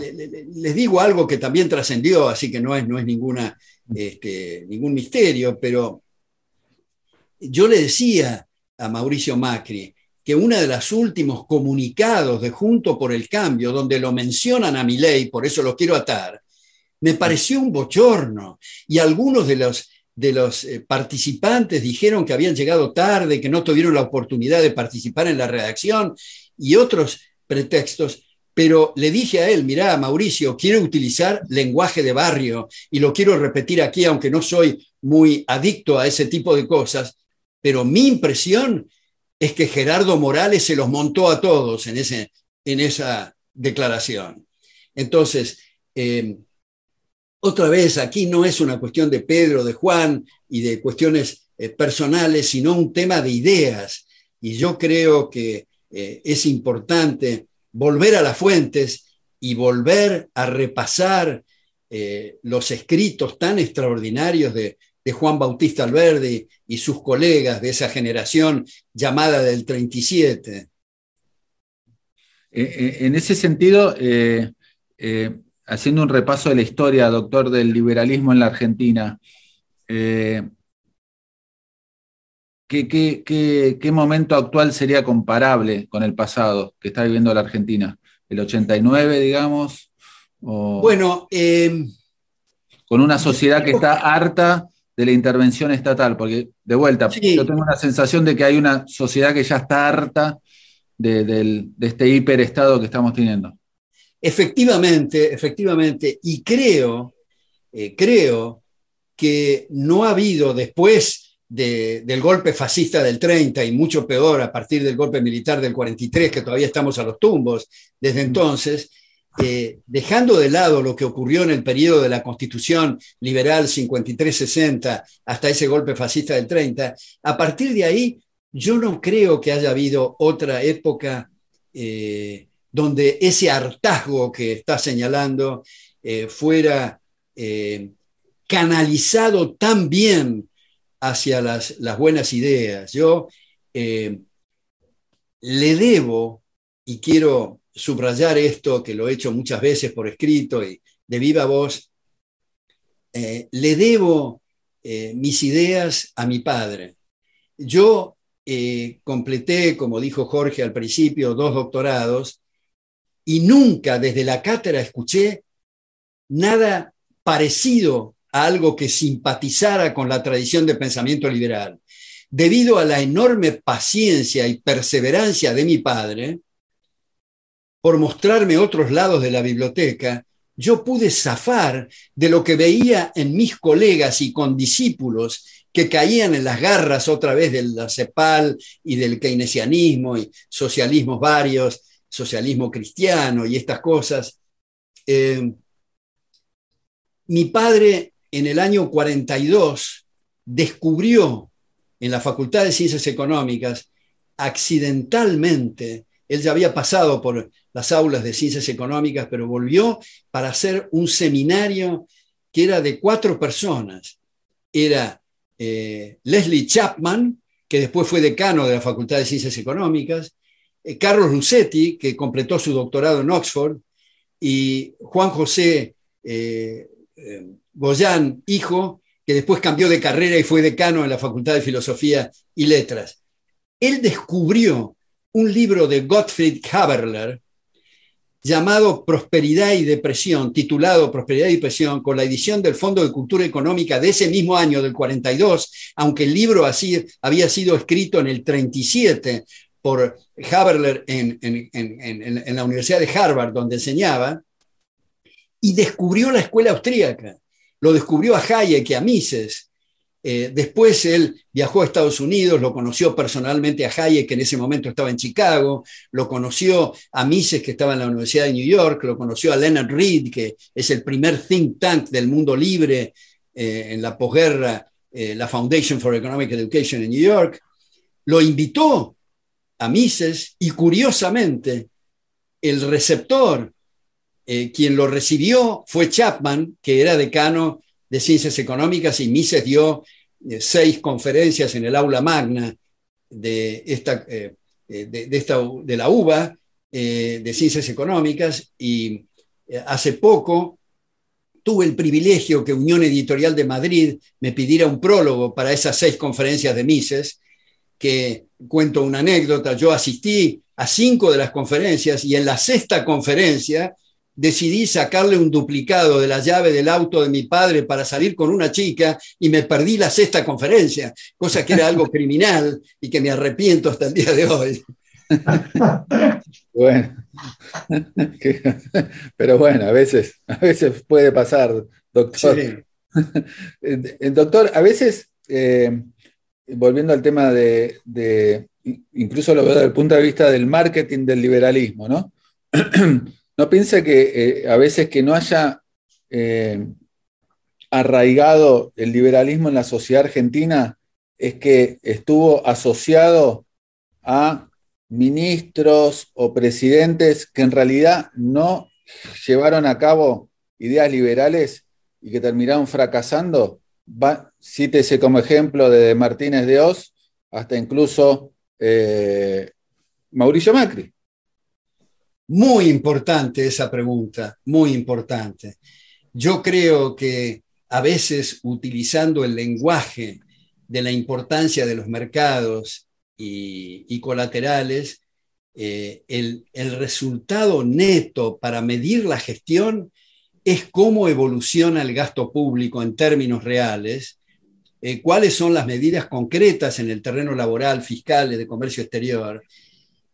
les digo algo que también trascendió, así que no es, no es ninguna, este, ningún misterio, pero yo le decía a Mauricio Macri que uno de los últimos comunicados de Junto por el Cambio, donde lo mencionan a mi ley, por eso lo quiero atar, me pareció un bochorno. Y algunos de los, de los eh, participantes dijeron que habían llegado tarde, que no tuvieron la oportunidad de participar en la redacción y otros pretextos. Pero le dije a él, mira, Mauricio, quiero utilizar lenguaje de barrio y lo quiero repetir aquí, aunque no soy muy adicto a ese tipo de cosas, pero mi impresión es que Gerardo Morales se los montó a todos en, ese, en esa declaración. Entonces, eh, otra vez, aquí no es una cuestión de Pedro, de Juan y de cuestiones eh, personales, sino un tema de ideas. y yo creo que es importante volver a las fuentes y volver a repasar los escritos tan extraordinarios de, de Juan Bautista Alberdi y sus colegas de esa generación llamada del 37. Eh, eh, en ese sentido, eh, haciendo un repaso de la historia, doctor, del liberalismo en la Argentina, ¿qué, momento actual sería comparable con el pasado que está viviendo la Argentina? ¿El 89, digamos? Bueno, con una sociedad que está harta de la intervención estatal, porque de vuelta, yo tengo una sensación de que hay una sociedad que ya está harta de, este hiperestado que estamos teniendo. Efectivamente, efectivamente, y creo, eh, creo que no ha habido después del golpe fascista del 30 y mucho peor a partir del golpe militar del 43, que todavía estamos a los tumbos desde entonces, eh, dejando de lado lo que ocurrió en el periodo de la Constitución liberal 53-60 hasta ese golpe fascista del 30, a partir de ahí yo no creo que haya habido otra época eh, donde ese hartazgo que está señalando eh, fuera canalizado tan bien hacia las, las buenas ideas. Yo le debo, y quiero subrayar esto, que lo he hecho muchas veces por escrito y de viva voz, eh, le debo eh, mis ideas a mi padre. Yo eh, completé, como dijo Jorge al principio, dos doctorados y nunca desde la cátedra escuché nada parecido a algo que simpatizara con la tradición de pensamiento liberal. Debido a la enorme paciencia y perseverancia de mi padre, por mostrarme otros lados de la biblioteca, yo pude zafar de lo que veía en mis colegas y condiscípulos que caían en las garras otra vez del CEPAL y del keynesianismo y socialismos varios, socialismo cristiano y estas cosas. Eh, mi padre en el año 42 descubrió en la Facultad de Ciencias Económicas accidentalmente, él ya había pasado por las aulas de ciencias económicas, pero volvió para hacer un seminario que era de cuatro personas. Era eh, Leslie Chapman, que después fue decano de la Facultad de Ciencias Económicas, eh, Carlos Lucetti, que completó su doctorado en Oxford, y Juan José eh, Goyán, hijo, que después cambió de carrera y fue decano en la Facultad de Filosofía y Letras. Él descubrió un libro de Gottfried Haberler, llamado Prosperidad y Depresión, titulado Prosperidad y Depresión, con la edición del Fondo de Cultura Económica de ese mismo año, del 42, aunque el libro así había sido escrito en el 37 por Haberler en, en, la Universidad de Harvard, donde enseñaba, y descubrió la escuela austríaca. Lo descubrió a Hayek y a Mises, eh, después él viajó a Estados Unidos, lo conoció personalmente a Hayek, que en ese momento estaba en Chicago, lo conoció a Mises, que estaba en la Universidad de New York, lo conoció a Leonard Reed, que es el primer think tank del mundo libre eh, en la posguerra, eh, la Foundation for Economic Education en New York. Lo invitó a Mises y curiosamente el receptor, quien lo recibió fue Chapman, que era decano de Ciencias Económicas y Mises dio eh, seis conferencias en el aula magna de, esta, eh, eh, de, la UBA de Ciencias Económicas y hace poco tuve el privilegio que Unión Editorial de Madrid me pidiera un prólogo para esas seis conferencias de Mises, que cuento una anécdota, yo asistí a cinco de las conferencias y en la sexta conferencia decidí sacarle un duplicado de la llave del auto de mi padre para salir con una chica y me perdí la sexta conferencia, cosa que era algo criminal y que me arrepiento hasta el día de hoy. Bueno, pero bueno, a veces, a veces puede pasar, doctor. Doctor, a veces, eh, volviendo al tema de, de, incluso lo veo desde el punto de vista del marketing del liberalismo, ¿no? ¿No piensa que eh, a veces que no haya eh, arraigado el liberalismo en la sociedad argentina es que estuvo asociado a ministros o presidentes que en realidad no llevaron a cabo ideas liberales y que terminaron fracasando. cítese como ejemplo de Martínez de Oz hasta incluso eh, Mauricio Macri. Muy importante esa pregunta, muy importante. Yo creo que a veces utilizando el lenguaje de la importancia de los mercados y, colaterales, eh, el, resultado neto para medir la gestión es cómo evoluciona el gasto público en términos reales, eh, cuáles son las medidas concretas en el terreno laboral, fiscal de comercio exterior.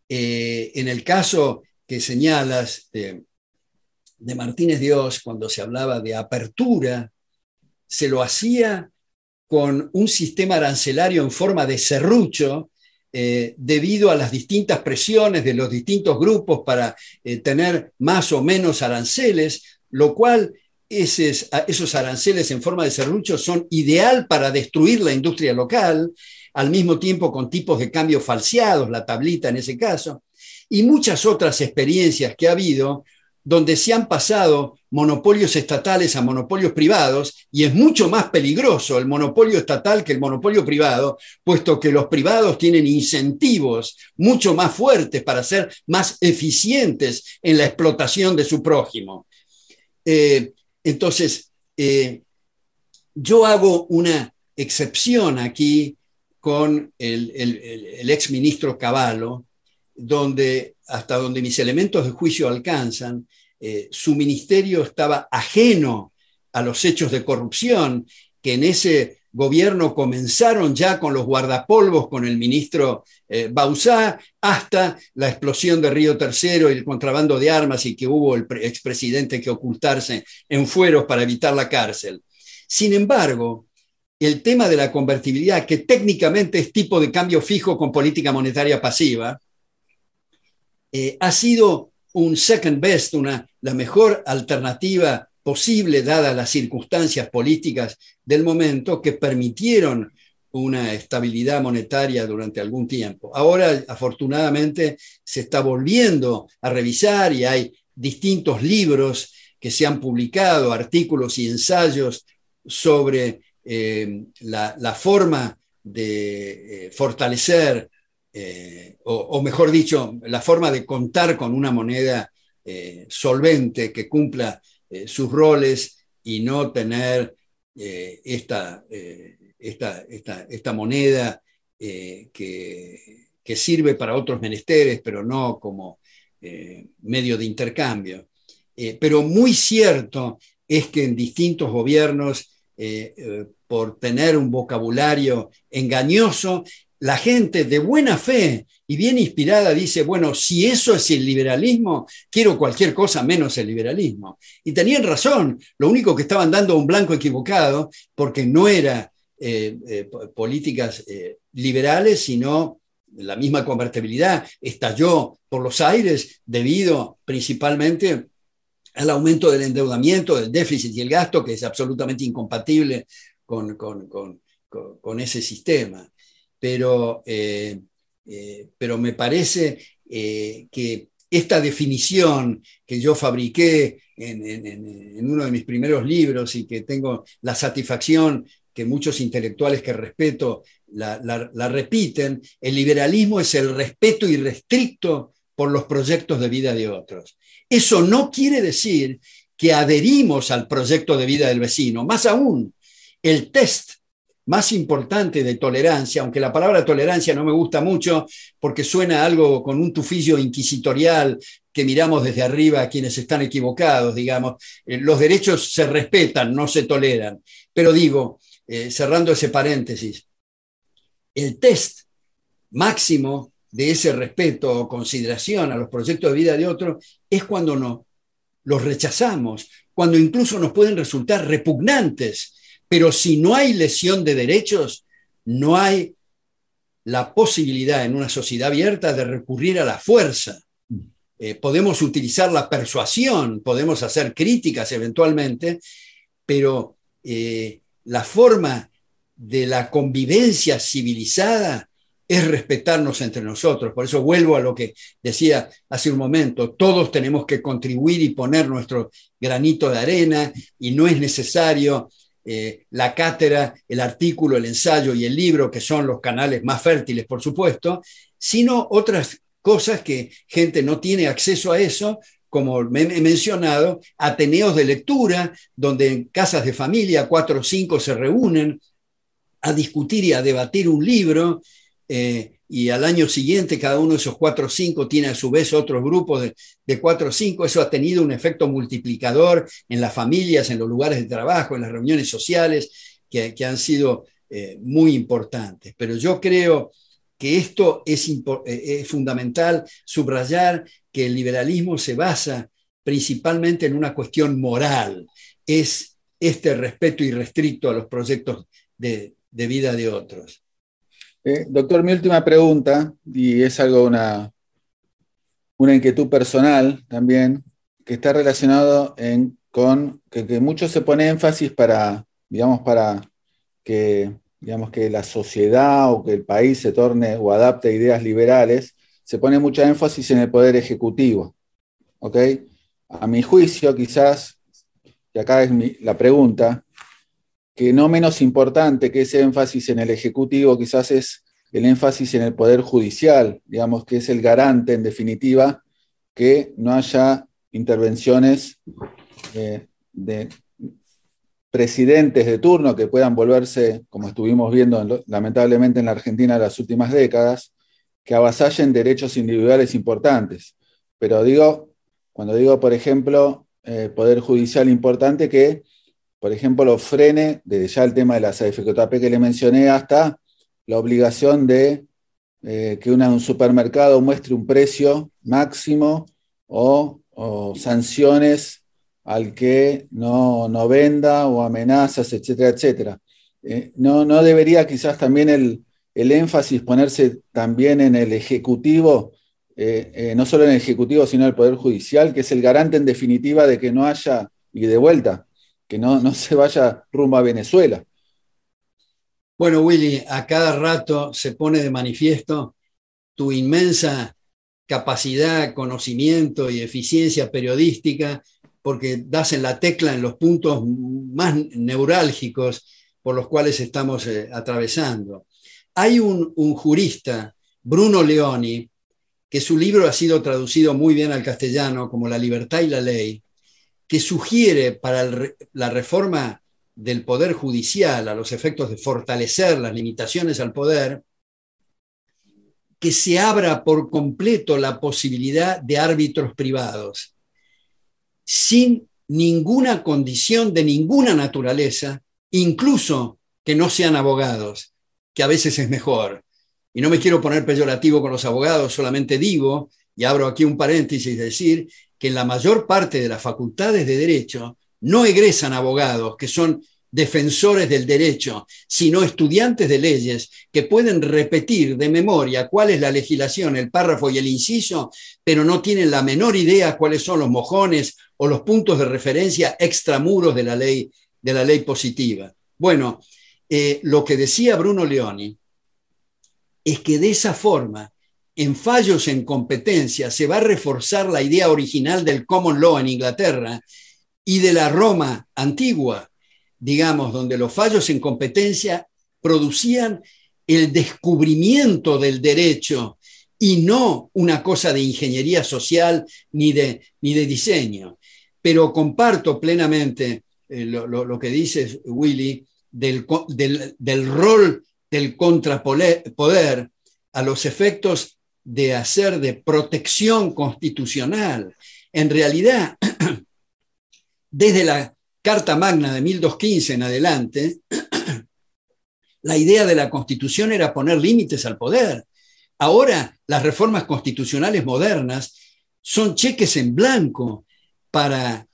Eh, en el caso que señalas de Martínez Dios, cuando se hablaba de apertura se lo hacía con un sistema arancelario en forma de serrucho, eh, debido a las distintas presiones de los distintos grupos para eh, tener más o menos aranceles, lo cual esos aranceles en forma de serrucho son ideal para destruir la industria local, al mismo tiempo con tipos de cambio falseados, la tablita en ese caso, y muchas otras experiencias que ha habido donde se han pasado monopolios estatales a monopolios privados y es mucho más peligroso el monopolio estatal que el monopolio privado, puesto que los privados tienen incentivos mucho más fuertes para ser más eficientes en la explotación de su prójimo. Eh, entonces, eh, yo hago una excepción aquí con el, el ex ministro Cavallo, donde hasta donde mis elementos de juicio alcanzan, eh, su ministerio estaba ajeno a los hechos de corrupción que en ese gobierno comenzaron ya con los guardapolvos, con el ministro eh, Bausá, hasta la explosión de Río Tercero y el contrabando de armas y que hubo el expresidente que ocultarse en fueros para evitar la cárcel. Sin embargo, el tema de la convertibilidad, que técnicamente es tipo de cambio fijo con política monetaria pasiva, eh, ha sido un second best, una, la mejor alternativa posible dada las circunstancias políticas del momento que permitieron una estabilidad monetaria durante algún tiempo. Ahora, afortunadamente, se está volviendo a revisar y hay distintos libros que se han publicado, artículos y ensayos sobre eh, la, forma de eh, fortalecer eh, o, mejor dicho, la forma de contar con una moneda eh, solvente que cumpla eh, sus roles y no tener esta, esta, esta, moneda que, que, sirve para otros menesteres, pero no como medio de intercambio. pero muy cierto es que en distintos gobiernos, por tener un vocabulario engañoso, la gente de buena fe y bien inspirada dice, bueno, si eso es el liberalismo, quiero cualquier cosa menos el liberalismo. Y tenían razón, lo único que estaban dando un blanco equivocado, porque no era eh, eh, políticas eh, liberales, sino la misma convertibilidad estalló por los aires debido principalmente al aumento del endeudamiento, del déficit y el gasto, que es absolutamente incompatible con, con ese sistema pero, eh, eh, pero me parece eh, que esta definición que yo fabriqué en, uno de mis primeros libros y que tengo la satisfacción que muchos intelectuales que respeto la, la repiten, el liberalismo es el respeto irrestricto por los proyectos de vida de otros. Eso no quiere decir que adherimos al proyecto de vida del vecino. Más aún, el test más importante de tolerancia, aunque la palabra tolerancia no me gusta mucho porque suena algo con un tufillo inquisitorial que miramos desde arriba a quienes están equivocados, digamos. Eh, los derechos se respetan, no se toleran. Pero digo, eh, cerrando ese paréntesis, el test máximo de ese respeto o consideración a los proyectos de vida de otro es cuando no los rechazamos, cuando incluso nos pueden resultar repugnantes pero si no hay lesión de derechos, no hay la posibilidad en una sociedad abierta de recurrir a la fuerza. Eh, podemos utilizar la persuasión, podemos hacer críticas eventualmente, pero eh, la forma de la convivencia civilizada es respetarnos entre nosotros. Por eso vuelvo a lo que decía hace un momento, todos tenemos que contribuir y poner nuestro granito de arena y no es necesario eh, la cátedra, el artículo, el ensayo y el libro, que son los canales más fértiles, por supuesto, sino otras cosas que gente no tiene acceso a eso, como he mencionado, ateneos de lectura, donde en casas de familia cuatro o cinco se reúnen a discutir y a debatir un libro, eh, y al año siguiente cada uno de esos cuatro o cinco tiene a su vez otro grupo de, cuatro o cinco, eso ha tenido un efecto multiplicador en las familias, en los lugares de trabajo, en las reuniones sociales, que, han sido eh, muy importantes. Pero yo creo que esto es, eh, es fundamental subrayar que el liberalismo se basa principalmente en una cuestión moral, es este respeto irrestricto a los proyectos de vida de otros. Eh, doctor, mi última pregunta, y es algo, una, una inquietud personal también, que está relacionado con que, mucho se pone énfasis para, digamos, para que, digamos, que la sociedad o que el país se torne o adapte ideas liberales, se pone mucha énfasis en el poder ejecutivo. ¿Ok? A mi juicio, quizás, y acá es la pregunta, que no menos importante que ese énfasis en el Ejecutivo quizás es el énfasis en el Poder Judicial, digamos que es el garante, en definitiva, que no haya intervenciones eh, de presidentes de turno que puedan volverse, como estuvimos viendo lamentablemente en la Argentina en las últimas décadas, que avasallen derechos individuales importantes. Pero digo, cuando digo, por ejemplo, eh, Poder Judicial importante, que por ejemplo, lo frene, desde ya el tema de la CFJP que le mencioné, hasta la obligación de eh, que un supermercado muestre un precio máximo o, sanciones al que no, venda o amenazas, etcétera, etcétera. Eh, no, no, debería quizás también el, énfasis ponerse también en el Ejecutivo, eh, no solo en el Ejecutivo, sino en el Poder Judicial, que es el garante en definitiva de que no haya, y de vuelta, que no, no se vaya rumbo a Venezuela. Bueno, Willy, a cada rato se pone de manifiesto tu inmensa capacidad, conocimiento y eficiencia periodística, porque das en la tecla en los puntos más neurálgicos por los cuales estamos eh, atravesando. Hay un, un, jurista, Bruno Leoni, que su libro ha sido traducido muy bien al castellano como La libertad y la ley, que sugiere para la reforma del poder judicial a los efectos de fortalecer las limitaciones al poder, que se abra por completo la posibilidad de árbitros privados, sin ninguna condición de ninguna naturaleza, incluso que no sean abogados, que a veces es mejor. Y no me quiero poner peyorativo con los abogados, solamente digo, y abro aquí un paréntesis, decir que en la mayor parte de las facultades de derecho no egresan abogados que son defensores del derecho, sino estudiantes de leyes que pueden repetir de memoria cuál es la legislación, el párrafo y el inciso, pero no tienen la menor idea cuáles son los mojones o los puntos de referencia extramuros de la ley, de la ley positiva. Bueno, eh, lo que decía Bruno Leoni es que de esa forma en fallos en competencia se va a reforzar la idea original del common law en Inglaterra y de la Roma antigua, digamos, donde los fallos en competencia producían el descubrimiento del derecho y no una cosa de ingeniería social ni de, ni de diseño. Pero comparto plenamente eh, lo, que dices, Willy, del, del, del rol del contrapoder a los efectos de hacer de protección constitucional. En realidad, desde la Carta Magna de 1215 en adelante, la idea de la constitución era poner límites al poder. Ahora, las reformas constitucionales modernas son cheques en blanco para,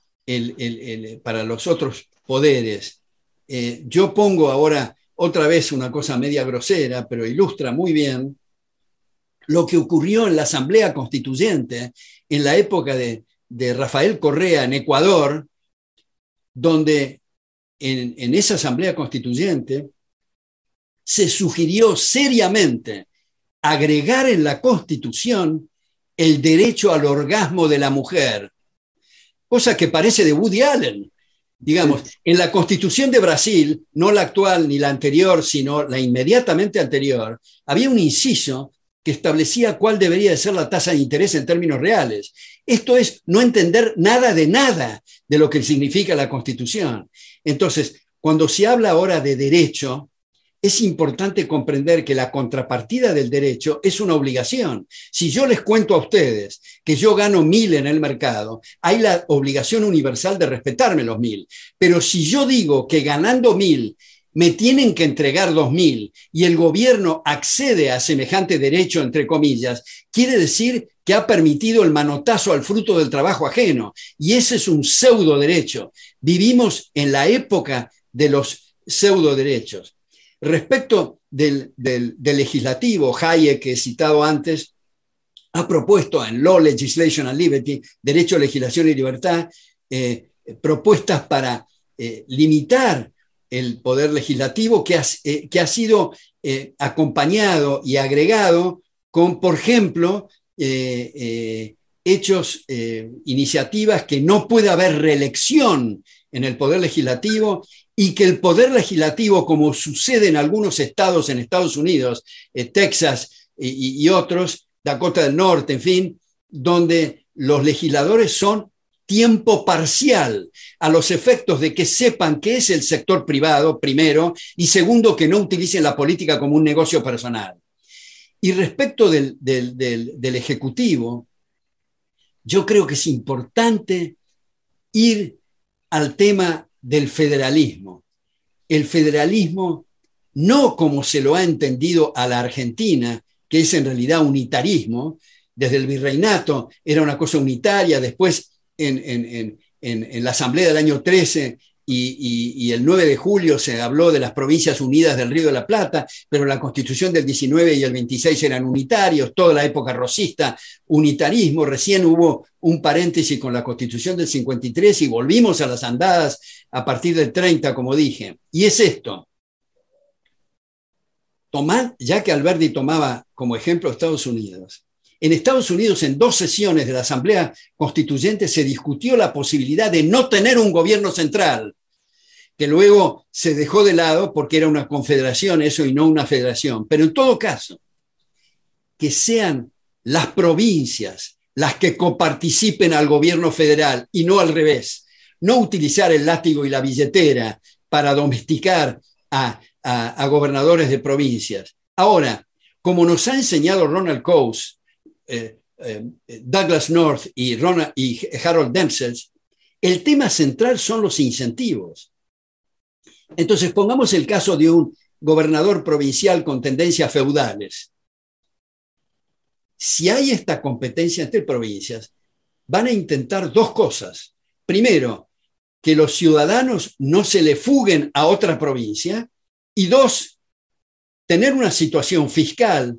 para los otros poderes. Eh, yo pongo ahora otra vez una cosa media grosera, pero ilustra muy bien lo que ocurrió en la Asamblea Constituyente en la época de, Rafael Correa en Ecuador, donde en, en, esa Asamblea Constituyente se sugirió seriamente agregar en la Constitución el derecho al orgasmo de la mujer, cosa que parece de Woody Allen. Digamos, en la Constitución de Brasil, no la actual ni la anterior, sino la inmediatamente anterior, había un inciso que establecía cuál debería de ser la tasa de interés en términos reales. Esto es no entender nada de nada de lo que significa la Constitución. Entonces, cuando se habla ahora de derecho, es importante comprender que la contrapartida del derecho es una obligación. Si yo les cuento a ustedes que yo gano mil en el mercado, hay la obligación universal de respetarme los mil. Pero si yo digo que ganando mil me tienen que entregar dos mil y el gobierno accede a semejante derecho, entre comillas, quiere decir que ha permitido el manotazo al fruto del trabajo ajeno. Y ese es un pseudo derecho. Vivimos en la época de los pseudo derechos. Respecto del, legislativo, Hayek, que he citado antes, ha propuesto en Law, Legislation and Liberty, Derecho, Legislación y Libertad, eh, propuestas para eh, limitar el poder legislativo que ha, eh, que ha sido acompañado y agregado con, por ejemplo, hechos, iniciativas que no puede haber reelección en el poder legislativo y que el poder legislativo, como sucede en algunos estados en Estados Unidos, eh, Texas y, otros, Dakota del Norte, en fin, donde los legisladores son tiempo parcial a los efectos de que sepan qué es el sector privado, primero, y segundo, que no utilicen la política como un negocio personal. Y respecto del, del Ejecutivo, yo creo que es importante ir al tema del federalismo. El federalismo no como se lo ha entendido a la Argentina, que es en realidad unitarismo, desde el virreinato era una cosa unitaria, después en, la Asamblea del año 13 y, el 9 de julio se habló de las provincias unidas del Río de la Plata, pero la constitución del 19 y el 26 eran unitarios, toda la época rosista, unitarismo, recién hubo un paréntesis con la constitución del 53 y volvimos a las andadas a partir del 30, como dije. Y es esto. Tomar, ya que Alberti tomaba como ejemplo Estados Unidos, en Estados Unidos, en dos sesiones de la Asamblea Constituyente, se discutió la posibilidad de no tener un gobierno central, que luego se dejó de lado porque era una confederación eso y no una federación. Pero en todo caso, que sean las provincias las que coparticipen al gobierno federal y no al revés. No utilizar el látigo y la billetera para domesticar a, gobernadores de provincias. Ahora, como nos ha enseñado Ronald Coase, eh, eh, Douglas North y, Ronald, y Harold Dempsey, el tema central son los incentivos. Entonces, pongamos el caso de un gobernador provincial con tendencias feudales. Si hay esta competencia entre provincias, van a intentar dos cosas. Primero, que los ciudadanos no se le fuguen a otra provincia. Y dos, tener una situación fiscal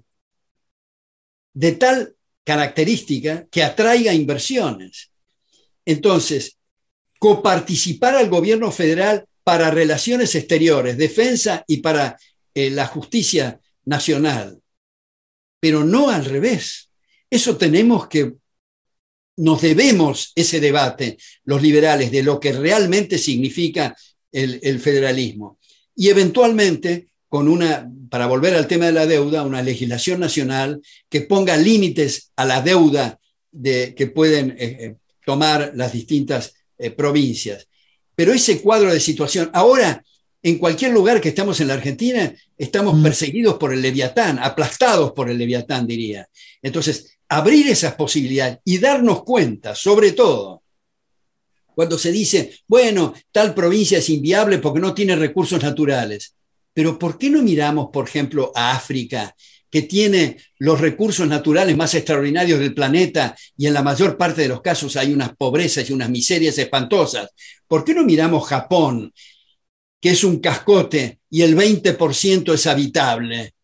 de tal característica que atraiga inversiones. Entonces, coparticipar al gobierno federal para relaciones exteriores, defensa y para eh, la justicia nacional, pero no al revés. Eso tenemos que, nos debemos ese debate, los liberales, de lo que realmente significa el, el federalismo. Y eventualmente con una, para volver al tema de la deuda, una legislación nacional que ponga límites a la deuda de, que pueden eh, eh, tomar las distintas eh, provincias. Pero ese cuadro de situación, ahora, en cualquier lugar que estamos en la Argentina, estamos mm. perseguidos por el leviatán, aplastados por el leviatán, diría. Entonces, abrir esas posibilidades y darnos cuenta, sobre todo, cuando se dice, bueno, tal provincia es inviable porque no tiene recursos naturales. Pero ¿por qué no miramos, por ejemplo, a África, que tiene los recursos naturales más extraordinarios del planeta y en la mayor parte de los casos hay unas pobrezas y unas miserias espantosas? ¿Por qué no miramos Japón, que es un cascote y el 20% es habitable?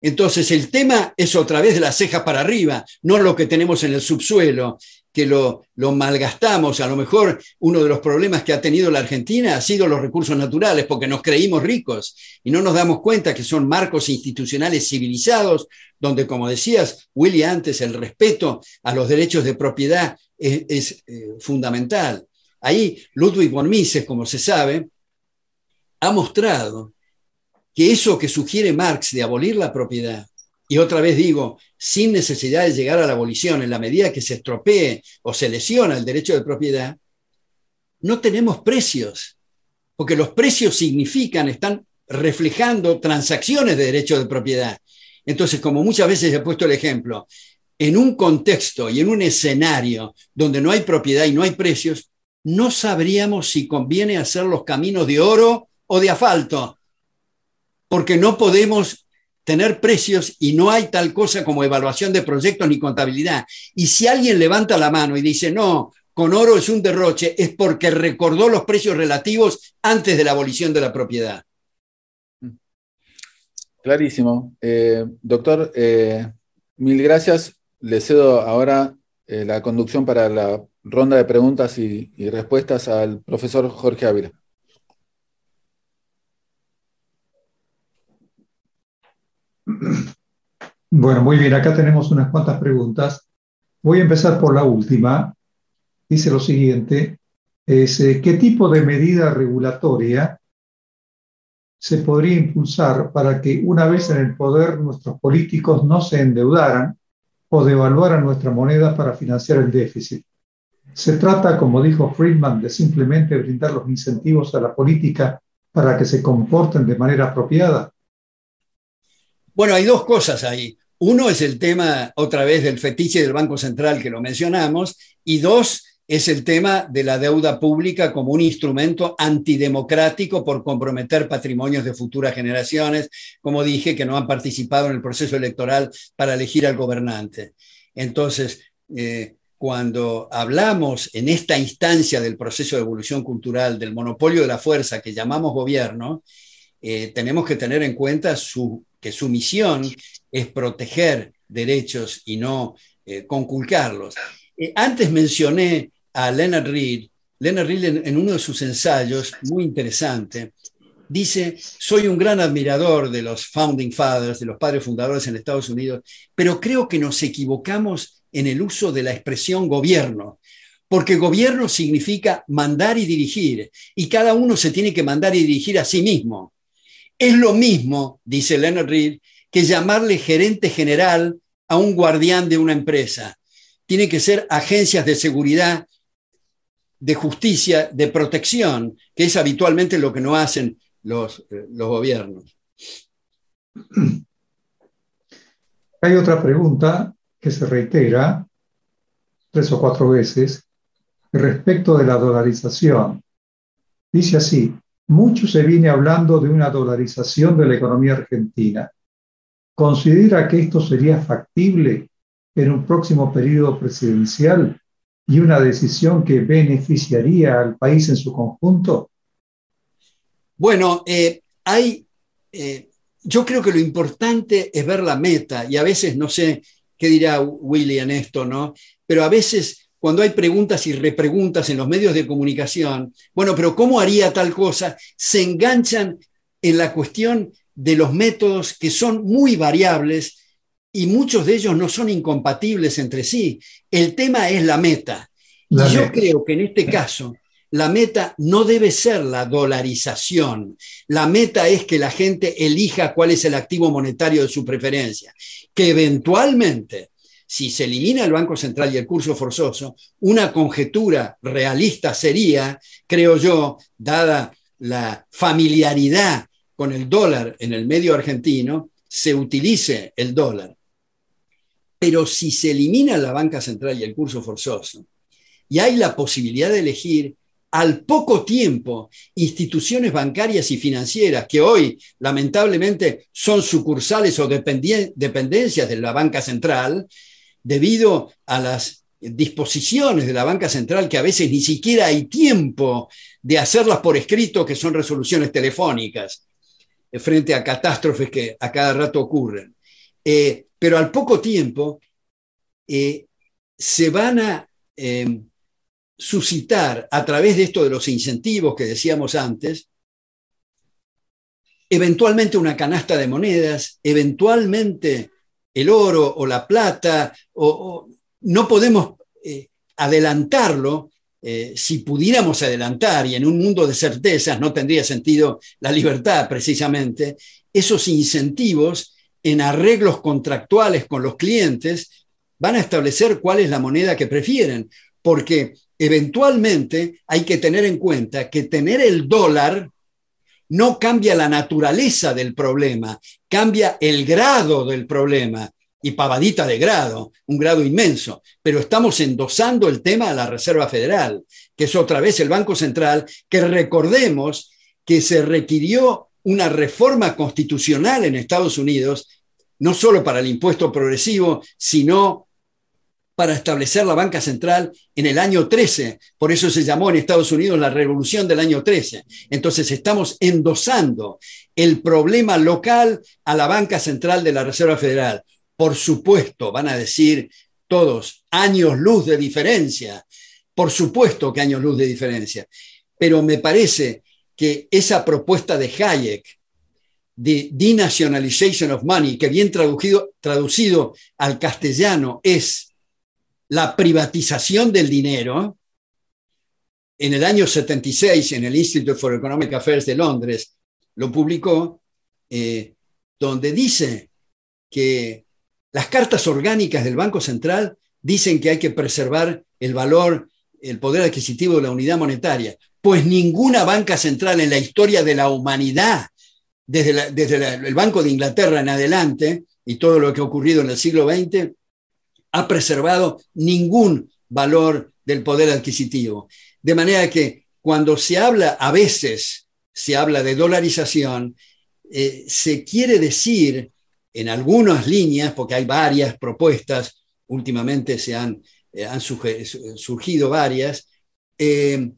Entonces el tema es otra vez de la ceja para arriba, no lo que tenemos en el subsuelo, que lo, malgastamos. A lo mejor uno de los problemas que ha tenido la Argentina ha sido los recursos naturales, porque nos creímos ricos y no nos damos cuenta que son marcos institucionales civilizados, donde, como decías, Willy, antes, el respeto a los derechos de propiedad es, es eh, fundamental. Ahí Ludwig von Mises, como se sabe, ha mostrado que eso que sugiere Marx de abolir la propiedad, y otra vez digo, sin necesidad de llegar a la abolición, en la medida que se estropee o se lesiona el derecho de propiedad, no tenemos precios, porque los precios significan, están reflejando transacciones de derecho de propiedad. Entonces, como muchas veces he puesto el ejemplo, en un contexto y en un escenario donde no hay propiedad y no hay precios, no sabríamos si conviene hacer los caminos de oro o de asfalto, porque no podemos tener precios y no hay tal cosa como evaluación de proyectos ni contabilidad. Y si alguien levanta la mano y dice, no, con oro es un derroche, es porque recordó los precios relativos antes de la abolición de la propiedad. Clarísimo. Eh, doctor, eh, mil gracias. Le cedo ahora eh, la conducción para la ronda de preguntas y respuestas al profesor Jorge Ávila. Bueno, muy bien, acá tenemos unas cuantas preguntas. Voy a empezar por la última. Dice lo siguiente, es, eh, ¿qué tipo de medida regulatoria se podría impulsar para que una vez en el poder nuestros políticos no se endeudaran o devaluaran nuestra moneda para financiar el déficit? Se trata, como dijo Friedman, de simplemente brindar los incentivos a la política para que se comporten de manera apropiada. Bueno, hay dos cosas ahí. Uno es el tema, otra vez, del fetiche del Banco Central que lo mencionamos, y dos es el tema de la deuda pública como un instrumento antidemocrático por comprometer patrimonios de futuras generaciones, como dije, que no han participado en el proceso electoral para elegir al gobernante. Entonces, eh, cuando hablamos en esta instancia del proceso de evolución cultural, del monopolio de la fuerza que llamamos gobierno, eh, tenemos que tener en cuenta que su misión es proteger derechos y no eh, conculcarlos. Eh, antes mencioné a Leonard Reed. Leonard Reed en, en, uno de sus ensayos, muy interesante, dice, soy un gran admirador de los Founding Fathers, de los padres fundadores en Estados Unidos, pero creo que nos equivocamos en el uso de la expresión gobierno, porque gobierno significa mandar y dirigir, y cada uno se tiene que mandar y dirigir a sí mismo. Es lo mismo, dice Leonard Reed, que llamarle gerente general a un guardián de una empresa. Tiene que ser agencias de seguridad, de justicia, de protección, que es habitualmente lo que no hacen los, eh, los gobiernos. Hay otra pregunta que se reitera tres o cuatro veces respecto de la dolarización. Dice así, mucho se viene hablando de una dolarización de la economía argentina. ¿Considera que esto sería factible en un próximo periodo presidencial y una decisión que beneficiaría al país en su conjunto? Bueno, eh, hay, eh, yo creo que lo importante es ver la meta y a veces no sé qué dirá Willy en esto, ¿no? Pero a veces cuando hay preguntas y repreguntas en los medios de comunicación, bueno, pero ¿cómo haría tal cosa? Se enganchan en la cuestión de los métodos que son muy variables y muchos de ellos no son incompatibles entre sí. El tema es la meta. y yo creo que en este caso la meta no debe ser la dolarización. La meta es que la gente elija cuál es el activo monetario de su preferencia, que eventualmente si se elimina el Banco Central y el curso forzoso, una conjetura realista sería, creo yo, dada la familiaridad con el dólar en el medio argentino, se utilice el dólar. Pero si se elimina la banca central y el curso forzoso, y hay la posibilidad de elegir al poco tiempo instituciones bancarias y financieras que hoy lamentablemente son sucursales o dependencias de la banca central, debido a las disposiciones de la banca central que a veces ni siquiera hay tiempo de hacerlas por escrito, que son resoluciones telefónicas, eh, frente a catástrofes que a cada rato ocurren. Eh, pero al poco tiempo eh, se van a eh, suscitar a través de esto de los incentivos que decíamos antes, eventualmente una canasta de monedas, eventualmente el oro o la plata, o, no podemos eh, adelantarlo. Eh, si pudiéramos adelantar y en un mundo de certezas no tendría sentido la libertad precisamente, esos incentivos en arreglos contractuales con los clientes van a establecer cuál es la moneda que prefieren, porque eventualmente hay que tener en cuenta que tener el dólar no cambia la naturaleza del problema, cambia el grado del problema. Y pavadita de grado, un grado inmenso. Pero estamos endosando el tema a la Reserva Federal, que es otra vez el Banco Central, que recordemos que se requirió una reforma constitucional en Estados Unidos, no solo para el impuesto progresivo, sino para establecer la banca central en el año 13. Por eso se llamó en Estados Unidos la revolución del año 13. Entonces estamos endosando el problema local a la banca central de la Reserva Federal. Por supuesto, van a decir todos, años luz de diferencia. Por supuesto que años luz de diferencia. Pero me parece que esa propuesta de Hayek de denationalization of money, que bien traducido, traducido al castellano es la privatización del dinero, en el año 76, en el Institute for Economic Affairs de Londres, lo publicó, eh, donde dice que las cartas orgánicas del Banco Central dicen que hay que preservar el valor, el poder adquisitivo de la unidad monetaria, pues ninguna banca central en la historia de la humanidad, desde, desde el Banco de Inglaterra en adelante, y todo lo que ha ocurrido en el siglo XX, ha preservado ningún valor del poder adquisitivo. De manera que cuando se habla, a veces se habla de dolarización, eh, se quiere decir en algunas líneas, porque hay varias propuestas, últimamente se han, eh, han surgido varias, eh,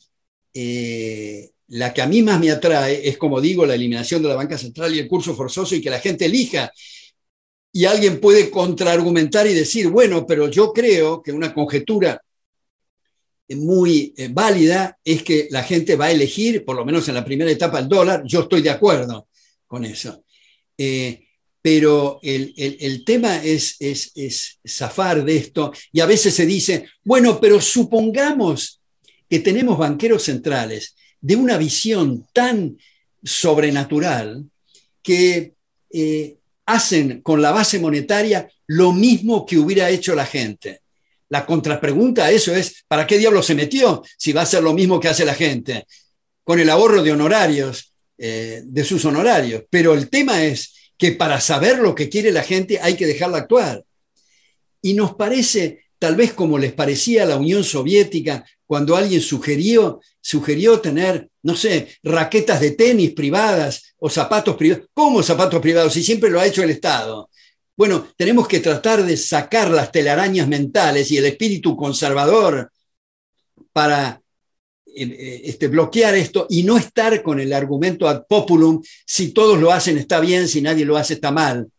la que a mí más me atrae es, como digo, la eliminación de la banca central y el curso forzoso y que la gente elija y alguien puede contraargumentar y decir, bueno, pero yo creo que una conjetura muy eh, válida es que la gente va a elegir, por lo menos en la primera etapa, el dólar. Yo estoy de acuerdo con eso. Eh, pero el, tema es, es, es, zafar de esto y a veces se dice, bueno, pero supongamos que tenemos banqueros centrales de una visión tan sobrenatural que eh, hacen con la base monetaria lo mismo que hubiera hecho la gente. La contrapregunta a eso es, ¿para qué diablo se metió si va a hacer lo mismo que hace la gente? Con el ahorro de honorarios, eh, de sus honorarios. Pero el tema es que para saber lo que quiere la gente hay que dejarla actuar. Y nos parece, tal vez como les parecía a la Unión Soviética, cuando alguien sugirió, sugirió tener, no sé, raquetas de tenis privadas o zapatos privados. ¿Cómo zapatos privados? Si siempre lo ha hecho el Estado. Bueno, tenemos que tratar de sacar las telarañas mentales y el espíritu conservador para eh, eh, este, bloquear esto y no estar con el argumento ad populum, si todos lo hacen está bien, si nadie lo hace está mal.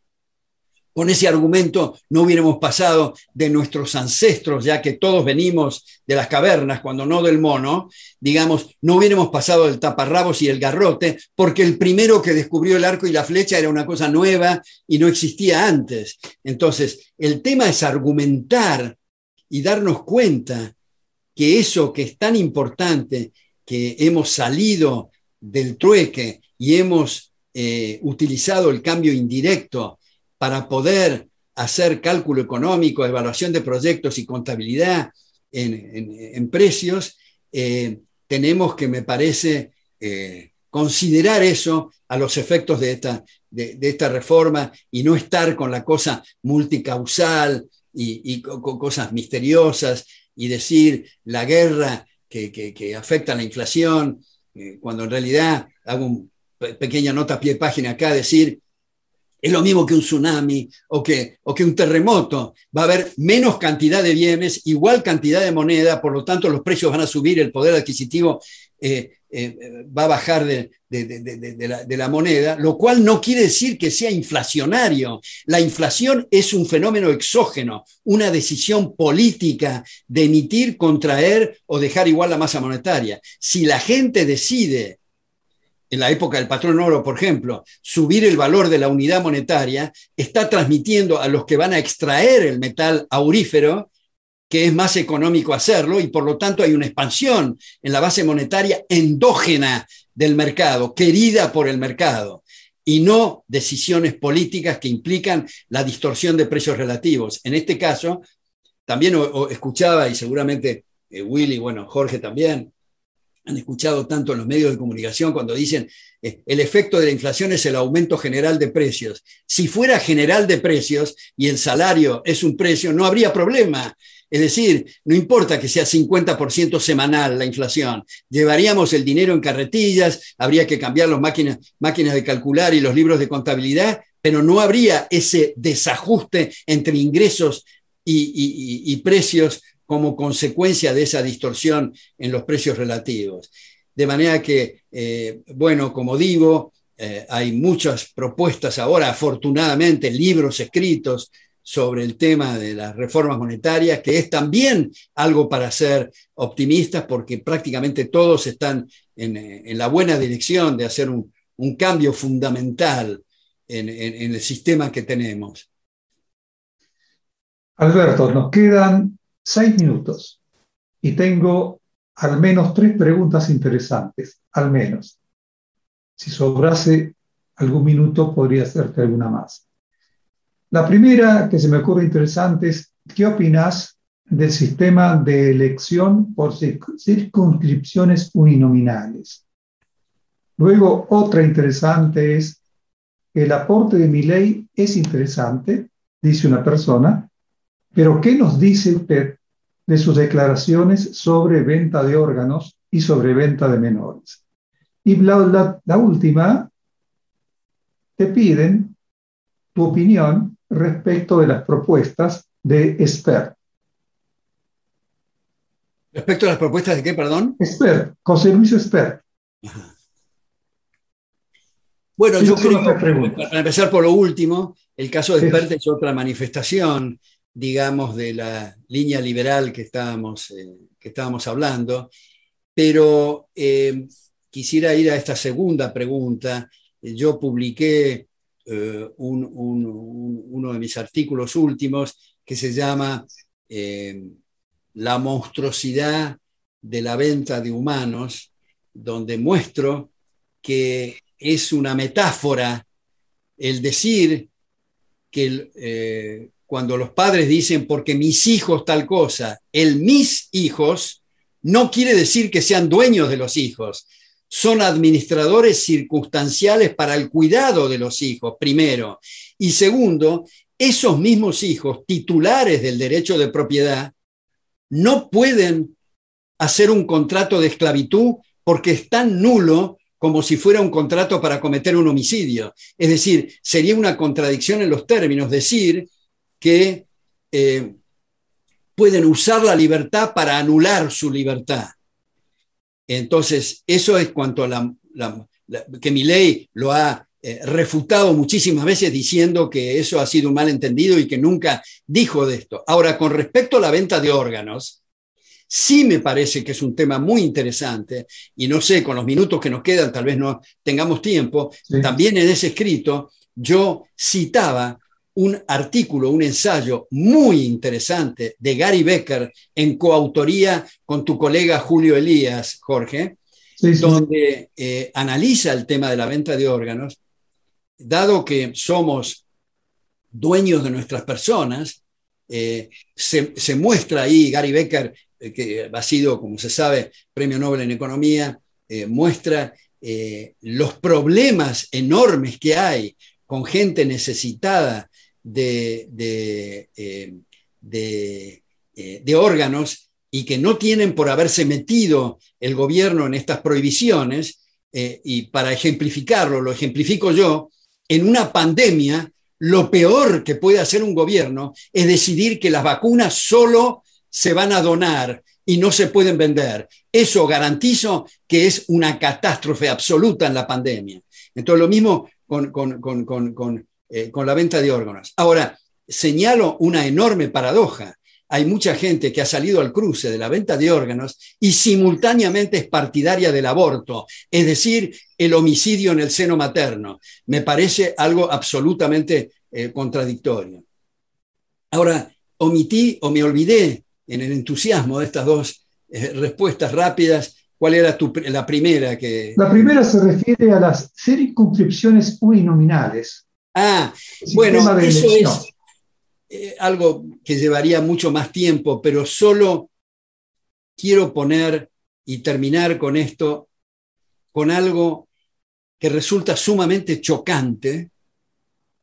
Con ese argumento no hubiéramos pasado de nuestros ancestros, ya que todos venimos de las cavernas, cuando no del mono, digamos, no hubiéramos pasado del taparrabos y el garrote, porque el primero que descubrió el arco y la flecha era una cosa nueva y no existía antes. Entonces, el tema es argumentar y darnos cuenta que eso que es tan importante, que hemos salido del trueque y hemos eh, utilizado el cambio indirecto para poder hacer cálculo económico, evaluación de proyectos y contabilidad en, precios, eh, tenemos que, me parece, eh, considerar eso a los efectos de esta, de, esta reforma y no estar con la cosa multicausal y, con, cosas misteriosas y decir la guerra que, afecta a la inflación, eh, cuando en realidad hago una pequeña nota a pie de página acá, decir es lo mismo que un tsunami o que, o que un terremoto. Va a haber menos cantidad de bienes, igual cantidad de moneda, por lo tanto los precios van a subir, el poder adquisitivo eh, eh, va a bajar de, de, la, moneda, lo cual no quiere decir que sea inflacionario. La inflación es un fenómeno exógeno, una decisión política de emitir, contraer o dejar igual la masa monetaria. Si la gente decide en la época del patrón oro, por ejemplo, subir el valor de la unidad monetaria, está transmitiendo a los que van a extraer el metal aurífero que es más económico hacerlo y por lo tanto hay una expansión en la base monetaria endógena del mercado, querida por el mercado, y no decisiones políticas que implican la distorsión de precios relativos. En este caso, también escuchaba, y seguramente eh, Willy, bueno, Jorge también, han escuchado tanto en los medios de comunicación cuando dicen eh, el efecto de la inflación es el aumento general de precios. Si fuera general de precios y el salario es un precio, no habría problema. Es decir, no importa que sea 50% semanal la inflación, llevaríamos el dinero en carretillas, habría que cambiar las máquinas, máquinas de calcular y los libros de contabilidad, pero no habría ese desajuste entre ingresos y precios como consecuencia de esa distorsión en los precios relativos. De manera que, eh, bueno, como digo, eh, hay muchas propuestas ahora, afortunadamente, libros escritos sobre el tema de las reformas monetarias, que es también algo para ser optimistas, porque prácticamente todos están en, la buena dirección de hacer un, cambio fundamental en, en el sistema que tenemos. Alberto, nos quedan seis minutos y tengo al menos tres preguntas interesantes, al menos. Si sobrase algún minuto, podría hacerte alguna más. La primera que se me ocurre interesante es, ¿qué opinas del sistema de elección por circunscripciones uninominales? Luego, otra interesante es, el aporte de mi ley es interesante, dice una persona, pero ¿qué nos dice usted de sus declaraciones sobre venta de órganos y sobre venta de menores. Y la, última, te piden tu opinión respecto de las propuestas de expert. ¿Respecto a las propuestas de qué, perdón? Expert, José Luis Expert. Bueno, yo creo que para empezar por lo último, el caso de Expert es otra manifestación digamos, de la línea liberal que estábamos, eh, que estábamos hablando, pero eh, quisiera ir a esta segunda pregunta. Yo publiqué eh, uno de mis artículos últimos que se llama La monstruosidad de la venta de humanos, donde muestro que es una metáfora el decir que cuando los padres dicen porque mis hijos tal cosa, el mis hijos no quiere decir que sean dueños de los hijos, son administradores circunstanciales para el cuidado de los hijos, primero. Y segundo, esos mismos hijos, titulares del derecho de propiedad, no pueden hacer un contrato de esclavitud porque es tan nulo como si fuera un contrato para cometer un homicidio. Es decir, sería una contradicción en los términos decir que eh, pueden usar la libertad para anular su libertad. Entonces, eso es cuanto a la, que mi ley lo ha eh, refutado muchísimas veces diciendo que eso ha sido un malentendido y que nunca dijo de esto. Ahora, con respecto a la venta de órganos, sí me parece que es un tema muy interesante y no sé, con los minutos que nos quedan, tal vez no tengamos tiempo, también en ese escrito yo citaba un artículo, un ensayo muy interesante de Gary Becker en coautoría con tu colega Julio Elías, Jorge, donde eh, analiza el tema de la venta de órganos, dado que somos dueños de nuestras personas, eh, se, muestra ahí, Gary Becker, eh, que ha sido, como se sabe, premio Nobel en Economía, muestra los problemas enormes que hay con gente necesitada de, eh, eh, de, órganos y que no tienen por haberse metido el gobierno en estas prohibiciones, eh, y para ejemplificarlo, lo ejemplifico yo, en una pandemia, lo peor que puede hacer un gobierno es decidir que las vacunas solo se van a donar y no se pueden vender. Eso garantizo que es una catástrofe absoluta en la pandemia. Entonces, lo mismo con, con, eh, la venta de órganos. Ahora, señalo una enorme paradoja. Hay mucha gente que ha salido al cruce de la venta de órganos y simultáneamente es partidaria del aborto, es decir, el homicidio en el seno materno. Me parece algo absolutamente eh, contradictorio. Ahora, omití o me olvidé en el entusiasmo de estas dos eh, respuestas rápidas. ¿Cuál era la primera que... La primera se refiere a las circunscripciones uninominales. Ah, bueno, eso es eh, algo que llevaría mucho más tiempo, pero solo quiero poner y terminar con esto, con algo que resulta sumamente chocante,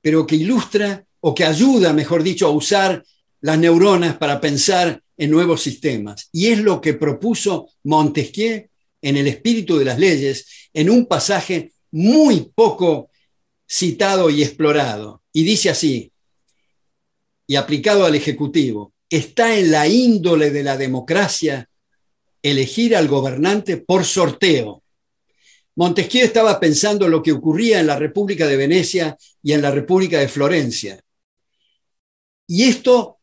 pero que ilustra o que ayuda, mejor dicho, a usar las neuronas para pensar en nuevos sistemas. Y es lo que propuso Montesquieu en El espíritu de las leyes, en un pasaje muy poco citado y explorado. Y dice así, y aplicado al Ejecutivo, está en la índole de la democracia elegir al gobernante por sorteo. Montesquieu estaba pensando lo que ocurría en la República de Venecia y en la República de Florencia. Y esto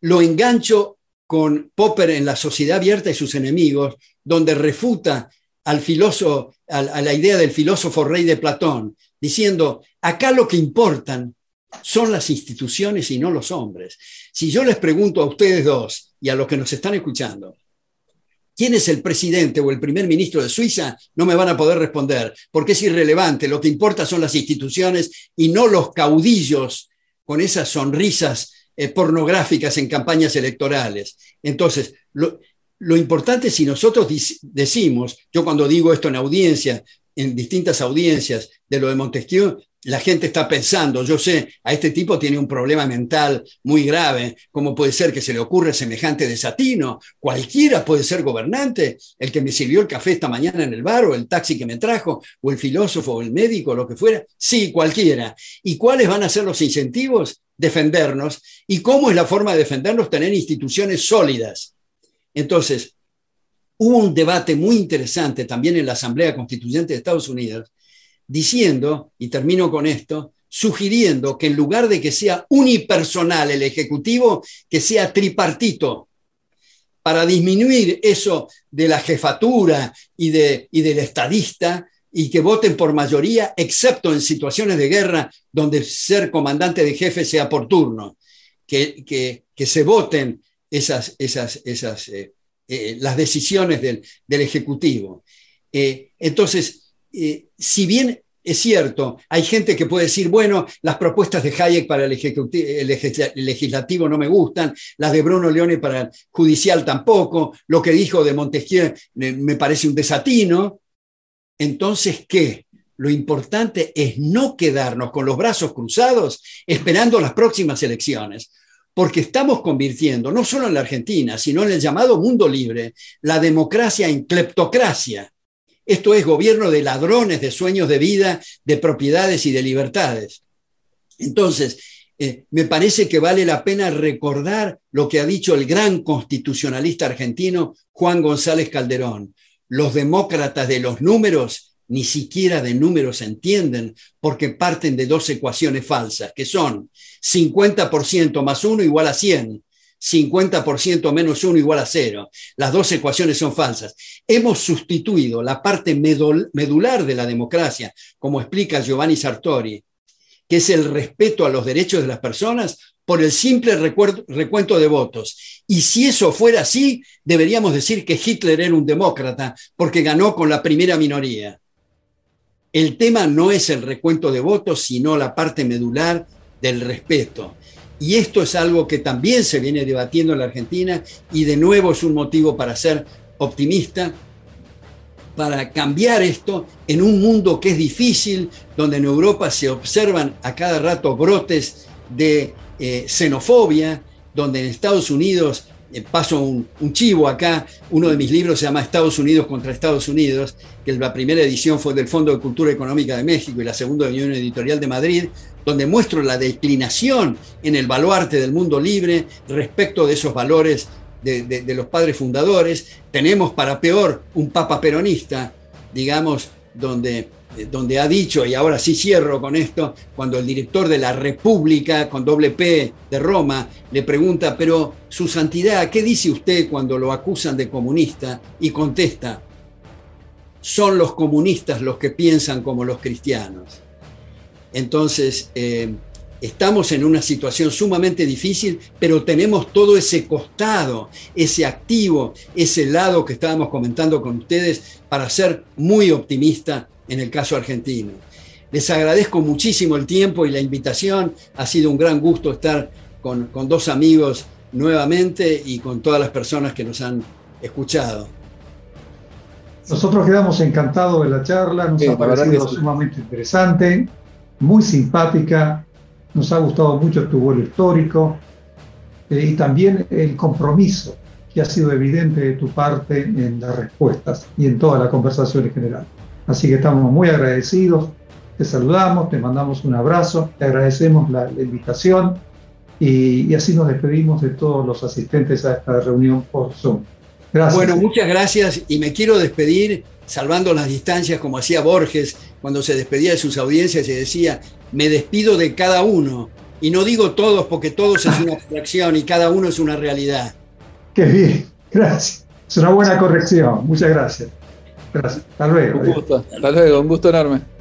lo engancho con Popper en La Sociedad Abierta y sus enemigos, donde refuta al a la idea del filósofo rey de Platón, diciendo, acá lo que importan son las instituciones y no los hombres. Si yo les pregunto a ustedes dos y a los que nos están escuchando, ¿quién es el presidente o el primer ministro de Suiza? No me van a poder responder, porque es irrelevante. Lo que importa son las instituciones y no los caudillos con esas sonrisas eh, pornográficas en campañas electorales. Entonces, lo, lo importante si nosotros decimos, yo cuando digo esto en audiencia, en distintas audiencias de lo de Montesquieu, la gente está pensando, yo sé, a este tipo tiene un problema mental muy grave, ¿cómo puede ser que se le ocurra semejante desatino? Cualquiera puede ser gobernante, el que me sirvió el café esta mañana en el bar, o el taxi que me trajo, o el filósofo, o el médico, lo que fuera. Sí, cualquiera. ¿Y cuáles van a ser los incentivos? Defendernos. ¿Y cómo es la forma de defendernos? Tener instituciones sólidas. Entonces, hubo un debate muy interesante también en la Asamblea Constituyente de Estados Unidos diciendo, y termino con esto, sugiriendo que en lugar de que sea unipersonal el Ejecutivo, que sea tripartito, para disminuir eso de la jefatura y, de, y del estadista, y que voten por mayoría, excepto en situaciones de guerra donde ser comandante de jefe sea por turno, que, se voten esas eh, eh, las decisiones del, del Ejecutivo. Eh, entonces, eh, si bien es cierto, hay gente que puede decir, bueno, las propuestas de Hayek para el, legislativo no me gustan, las de Bruno Leone para el judicial tampoco, lo que dijo de Montesquieu me parece un desatino. Entonces, ¿qué? Lo importante es no quedarnos con los brazos cruzados esperando las próximas elecciones, porque estamos convirtiendo, no solo en la Argentina, sino en el llamado mundo libre, la democracia en cleptocracia esto es gobierno de ladrones, de sueños de vida, de propiedades y de libertades. Entonces, eh, me parece que vale la pena recordar lo que ha dicho el gran constitucionalista argentino Juan González Calderón. Los demócratas de los números ni siquiera de números entienden porque parten de dos ecuaciones falsas, que son 50% más 1 igual a 100 50% menos 1 igual a 0. Las dos ecuaciones son falsas. Hemos sustituido la parte medular de la democracia, como explica Giovanni Sartori, que es el respeto a los derechos de las personas, por el simple recuento de votos. Y si eso fuera así, deberíamos decir que Hitler era un demócrata, porque ganó con la primera minoría. El tema no es el recuento de votos, sino la parte medular del respeto. Y esto es algo que también se viene debatiendo en la Argentina y de nuevo es un motivo para ser optimista, para cambiar esto en un mundo que es difícil, donde en Europa se observan a cada rato brotes de eh, xenofobia, donde en Estados Unidos, paso un, chivo acá, uno de mis libros se llama Estados Unidos contra Estados Unidos, que la primera edición fue del Fondo de Cultura Económica de México y la segunda de Unión Editorial de Madrid, donde muestro la declinación en el baluarte del mundo libre respecto de esos valores de, los padres fundadores. Tenemos para peor un papa peronista, digamos, donde, eh, donde ha dicho, y ahora sí cierro con esto, cuando el director de la República, con doble P de Roma, le pregunta, pero su santidad, ¿qué dice usted cuando lo acusan de comunista? Y contesta, son los comunistas los que piensan como los cristianos. Entonces, eh, estamos en una situación sumamente difícil, pero tenemos todo ese costado, ese activo, ese lado que estábamos comentando con ustedes para ser muy optimista en el caso argentino. Les agradezco muchísimo el tiempo y la invitación. Ha sido un gran gusto estar con, dos amigos nuevamente y con todas las personas que nos han escuchado. Nosotros quedamos encantados de la charla, nos ha parecido sumamente interesante, muy simpática, nos ha gustado mucho tu vuelo histórico eh, y también el compromiso que ha sido evidente de tu parte en las respuestas y en toda la conversación en general. Así que estamos muy agradecidos, te saludamos, te mandamos un abrazo, te agradecemos la, invitación y, y, así nos despedimos de todos los asistentes a esta reunión por Zoom. Gracias. Bueno, muchas gracias y me quiero despedir salvando las distancias como hacía Borges cuando se despedía de sus audiencias y decía, me despido de cada uno. Y no digo todos porque todos es una abstracción y cada uno es una realidad. Qué bien, gracias. Es una buena corrección. Muchas gracias. Gracias. Hasta luego. Un gusto. Hasta luego. Un gusto enorme.